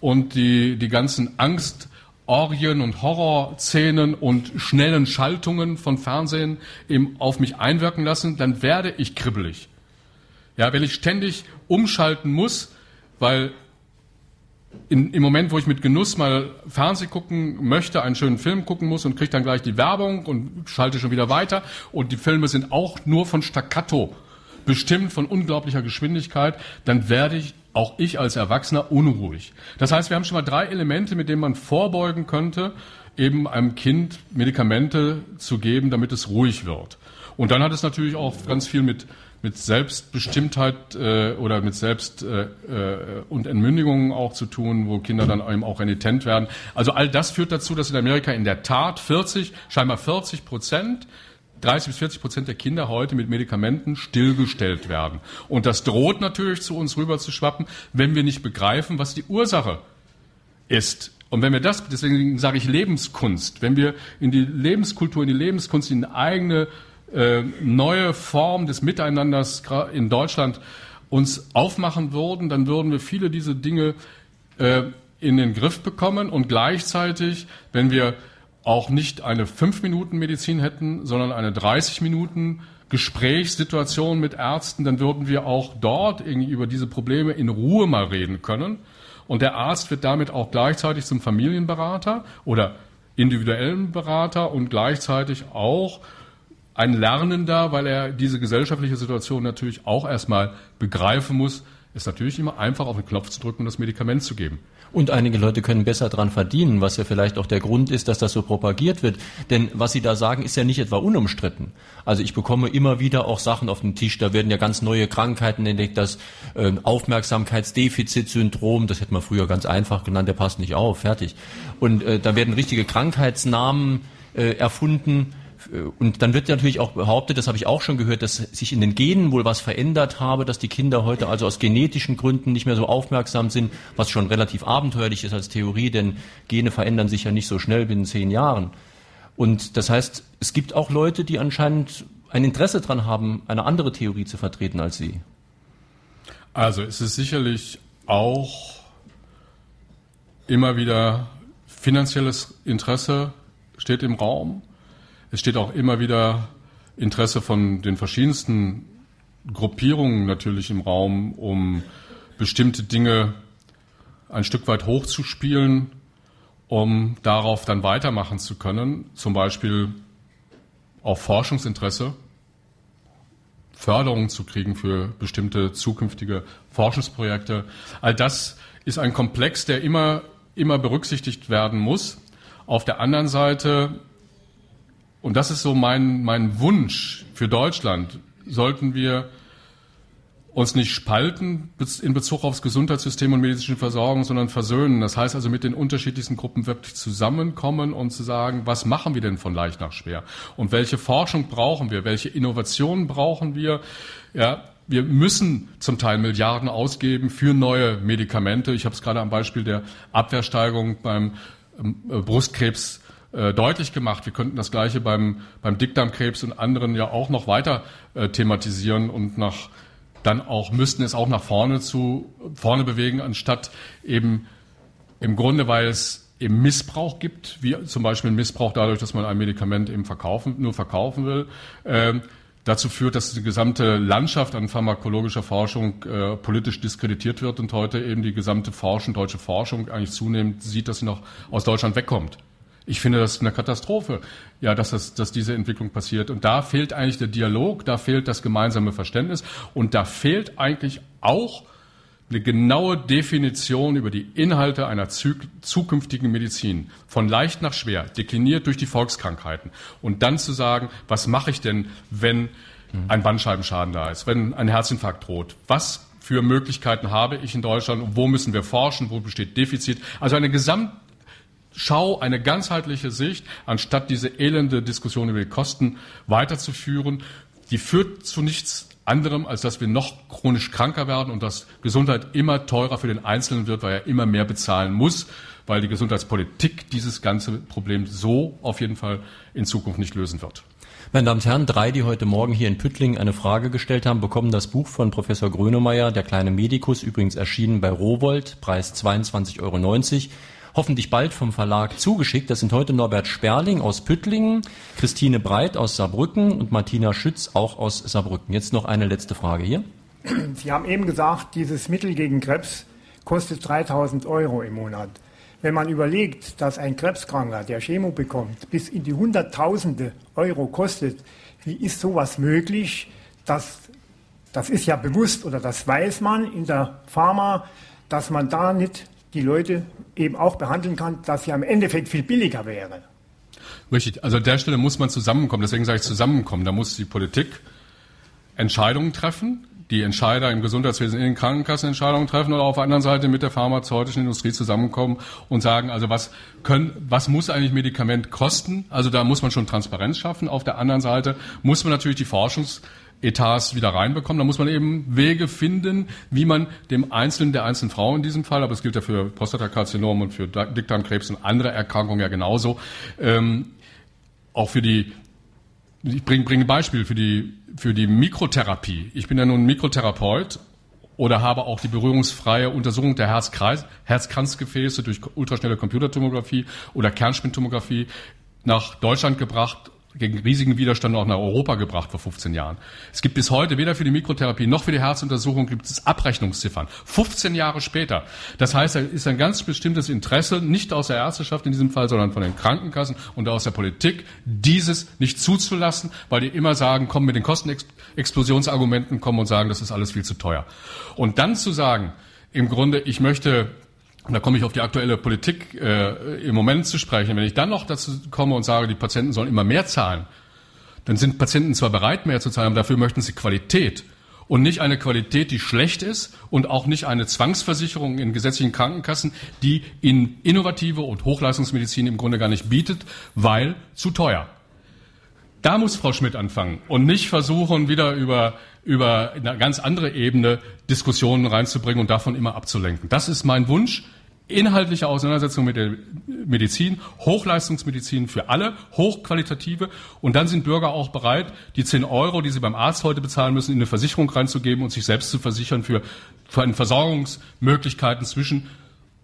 und die, die ganzen Angstorgien und Horrorszenen und schnellen Schaltungen von Fernsehen eben auf mich einwirken lassen, dann werde ich kribbelig. Ja, wenn ich ständig umschalten muss, weil in, im Moment, wo ich mit Genuss mal Fernsehen gucken möchte, einen schönen Film gucken muss und kriege dann gleich die Werbung und schalte schon wieder weiter und die Filme sind auch nur von Staccato bestimmt, von unglaublicher Geschwindigkeit, dann werde ich auch ich als Erwachsener unruhig. Das heißt, wir haben schon mal drei Elemente, mit denen man vorbeugen könnte, eben einem Kind Medikamente zu geben, damit es ruhig wird. Und dann hat es natürlich auch ganz viel mit, mit Selbstbestimmtheit äh, oder mit Selbst- äh, äh, und Entmündigung auch zu tun, wo Kinder dann eben auch renitent werden. Also all das führt dazu, dass in Amerika in der Tat 40, scheinbar 40 Prozent 30 bis 40 Prozent der Kinder heute mit Medikamenten stillgestellt werden. Und das droht natürlich zu uns rüber zu schwappen, wenn wir nicht begreifen, was die Ursache ist. Und wenn wir das, deswegen sage ich Lebenskunst, wenn wir in die Lebenskultur, in die Lebenskunst, in eine eigene äh, neue Form des Miteinanders in Deutschland uns aufmachen würden, dann würden wir viele diese Dinge äh, in den Griff bekommen und gleichzeitig, wenn wir auch nicht eine 5-Minuten-Medizin hätten, sondern eine 30-Minuten Gesprächssituation mit Ärzten, dann würden wir auch dort über diese Probleme in Ruhe mal reden können. Und der Arzt wird damit auch gleichzeitig zum Familienberater oder individuellen Berater und gleichzeitig auch ein Lernender, weil er diese gesellschaftliche Situation natürlich auch erstmal begreifen muss. Ist natürlich immer einfach auf den Knopf zu drücken und das Medikament zu geben. Und einige Leute können besser dran verdienen, was ja vielleicht auch der Grund ist, dass das so propagiert wird. Denn was Sie da sagen, ist ja nicht etwa unumstritten. Also ich bekomme immer wieder auch Sachen auf den Tisch, da werden ja ganz neue Krankheiten entdeckt, das äh, Aufmerksamkeitsdefizitsyndrom, das hätte man früher ganz einfach genannt, der passt nicht auf, fertig. Und äh, da werden richtige Krankheitsnamen äh, erfunden, und dann wird natürlich auch behauptet, das habe ich auch schon gehört, dass sich in den Genen wohl was verändert habe, dass die Kinder heute also aus genetischen Gründen nicht mehr so aufmerksam sind, was schon relativ abenteuerlich ist als Theorie, denn Gene verändern sich ja nicht so schnell binnen zehn Jahren. Und das heißt, es gibt auch Leute, die anscheinend ein Interesse daran haben, eine andere Theorie zu vertreten als Sie. Also es ist sicherlich auch immer wieder finanzielles Interesse steht im Raum. Es steht auch immer wieder Interesse von den verschiedensten Gruppierungen natürlich im Raum, um bestimmte Dinge ein Stück weit hochzuspielen, um darauf dann weitermachen zu können. Zum Beispiel auch Forschungsinteresse, Förderung zu kriegen für bestimmte zukünftige Forschungsprojekte. All das ist ein Komplex, der immer, immer berücksichtigt werden muss. Auf der anderen Seite und das ist so mein, mein Wunsch für Deutschland, sollten wir uns nicht spalten in Bezug aufs Gesundheitssystem und medizinische Versorgung, sondern versöhnen. Das heißt also mit den unterschiedlichsten Gruppen wirklich zusammenkommen und zu sagen, was machen wir denn von leicht nach schwer? Und welche Forschung brauchen wir? Welche Innovationen brauchen wir? Ja, wir müssen zum Teil Milliarden ausgeben für neue Medikamente. Ich habe es gerade am Beispiel der Abwehrsteigerung beim ähm, Brustkrebs äh, deutlich gemacht. Wir könnten das Gleiche beim, beim Dickdarmkrebs und anderen ja auch noch weiter äh, thematisieren und nach, dann auch, müssten es auch nach vorne zu, vorne bewegen, anstatt eben im Grunde, weil es eben Missbrauch gibt, wie zum Beispiel Missbrauch dadurch, dass man ein Medikament eben verkaufen, nur verkaufen will, äh, dazu führt, dass die gesamte Landschaft an pharmakologischer Forschung äh, politisch diskreditiert wird und heute eben die gesamte Forschung, deutsche Forschung eigentlich zunehmend sieht, dass sie noch aus Deutschland wegkommt. Ich finde das eine Katastrophe, ja, dass, das, dass diese Entwicklung passiert. Und da fehlt eigentlich der Dialog, da fehlt das gemeinsame Verständnis und da fehlt eigentlich auch eine genaue Definition über die Inhalte einer zukünftigen Medizin, von leicht nach schwer, dekliniert durch die Volkskrankheiten. Und dann zu sagen, was mache ich denn, wenn ein Bandscheibenschaden da ist, wenn ein Herzinfarkt droht? Was für Möglichkeiten habe ich in Deutschland? Wo müssen wir forschen? Wo besteht Defizit? Also eine gesamt Schau eine ganzheitliche Sicht, anstatt diese elende Diskussion über die Kosten weiterzuführen. Die führt zu nichts anderem, als dass wir noch chronisch kranker werden und dass Gesundheit immer teurer für den Einzelnen wird, weil er immer mehr bezahlen muss, weil die Gesundheitspolitik dieses ganze Problem so auf jeden Fall in Zukunft nicht lösen wird. Meine Damen und Herren, drei, die heute Morgen hier in Püttling eine Frage gestellt haben, bekommen das Buch von Professor Grönemeyer, Der kleine Medikus, übrigens erschienen bei Rowold, Preis 22,90 Euro hoffentlich bald vom Verlag zugeschickt. Das sind heute Norbert Sperling aus Püttlingen, Christine Breit aus Saarbrücken und Martina Schütz auch aus Saarbrücken. Jetzt noch eine letzte Frage hier. Sie haben eben gesagt, dieses Mittel gegen Krebs kostet 3000 Euro im Monat. Wenn man überlegt, dass ein Krebskranker, der Chemo bekommt, bis in die Hunderttausende Euro kostet, wie ist sowas möglich? Das, das ist ja bewusst oder das weiß man in der Pharma, dass man da nicht die Leute eben auch behandeln kann, dass sie am Endeffekt viel billiger wäre. Richtig. Also an der Stelle muss man zusammenkommen. Deswegen sage ich zusammenkommen. Da muss die Politik Entscheidungen treffen, die Entscheider im Gesundheitswesen in den Krankenkassen Entscheidungen treffen oder auf der anderen Seite mit der pharmazeutischen Industrie zusammenkommen und sagen, also was können, was muss eigentlich Medikament kosten? Also da muss man schon Transparenz schaffen. Auf der anderen Seite muss man natürlich die Forschungs Etats wieder reinbekommen. Da muss man eben Wege finden, wie man dem Einzelnen, der einzelnen Frau in diesem Fall, aber es gilt ja für Prostatakarzinom und für Dickdarmkrebs und andere Erkrankungen ja genauso, ähm, auch für die, ich bringe bring ein Beispiel für die, für die Mikrotherapie. Ich bin ja nun Mikrotherapeut oder habe auch die berührungsfreie Untersuchung der Herzkranzgefäße durch ultraschnelle Computertomographie oder Kernspintomographie nach Deutschland gebracht gegen riesigen Widerstand auch nach Europa gebracht vor 15 Jahren. Es gibt bis heute weder für die Mikrotherapie noch für die Herzuntersuchung gibt es Abrechnungsziffern. 15 Jahre später. Das heißt, da ist ein ganz bestimmtes Interesse, nicht aus der Ärzteschaft in diesem Fall, sondern von den Krankenkassen und aus der Politik, dieses nicht zuzulassen, weil die immer sagen, kommen mit den Kostenexplosionsargumenten kommen und sagen, das ist alles viel zu teuer. Und dann zu sagen, im Grunde, ich möchte und da komme ich auf die aktuelle Politik äh, im Moment zu sprechen. Wenn ich dann noch dazu komme und sage, die Patienten sollen immer mehr zahlen, dann sind Patienten zwar bereit, mehr zu zahlen, aber dafür möchten sie Qualität. Und nicht eine Qualität, die schlecht ist und auch nicht eine Zwangsversicherung in gesetzlichen Krankenkassen, die in innovative und Hochleistungsmedizin im Grunde gar nicht bietet, weil zu teuer. Da muss Frau Schmidt anfangen und nicht versuchen, wieder über, über eine ganz andere Ebene Diskussionen reinzubringen und davon immer abzulenken. Das ist mein Wunsch inhaltliche Auseinandersetzung mit der Medizin, Hochleistungsmedizin für alle, hochqualitative. Und dann sind Bürger auch bereit, die 10 Euro, die sie beim Arzt heute bezahlen müssen, in eine Versicherung reinzugeben und sich selbst zu versichern für, für Versorgungsmöglichkeiten zwischen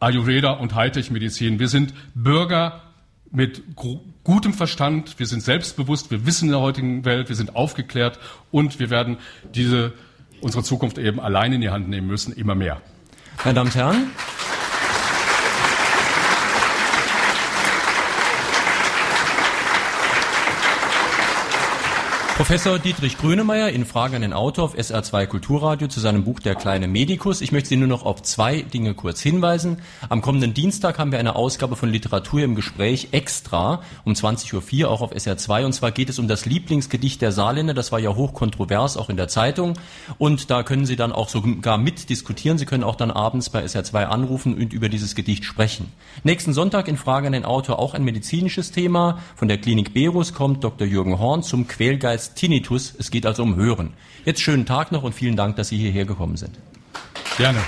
Ayurveda und Hightech-Medizin. Wir sind Bürger mit gutem Verstand, wir sind selbstbewusst, wir wissen in der heutigen Welt, wir sind aufgeklärt und wir werden diese, unsere Zukunft eben allein in die Hand nehmen müssen, immer mehr. Meine Damen und Herren, Professor Dietrich Grönemeyer in Frage an den Autor auf SR2 Kulturradio zu seinem Buch Der kleine Medikus. Ich möchte Sie nur noch auf zwei Dinge kurz hinweisen. Am kommenden Dienstag haben wir eine Ausgabe von Literatur im Gespräch extra um 20.04 Uhr auch auf SR2 und zwar geht es um das Lieblingsgedicht der Saarländer. Das war ja hochkontrovers auch in der Zeitung und da können Sie dann auch sogar mitdiskutieren. Sie können auch dann abends bei SR2 anrufen und über dieses Gedicht sprechen. Nächsten Sonntag in Frage an den Autor auch ein medizinisches Thema. Von der Klinik Berus kommt Dr. Jürgen Horn zum Quälgeist heißt Tinnitus. Es geht also um Hören. Jetzt schönen Tag noch und vielen Dank, dass Sie hierher gekommen sind. Gerne.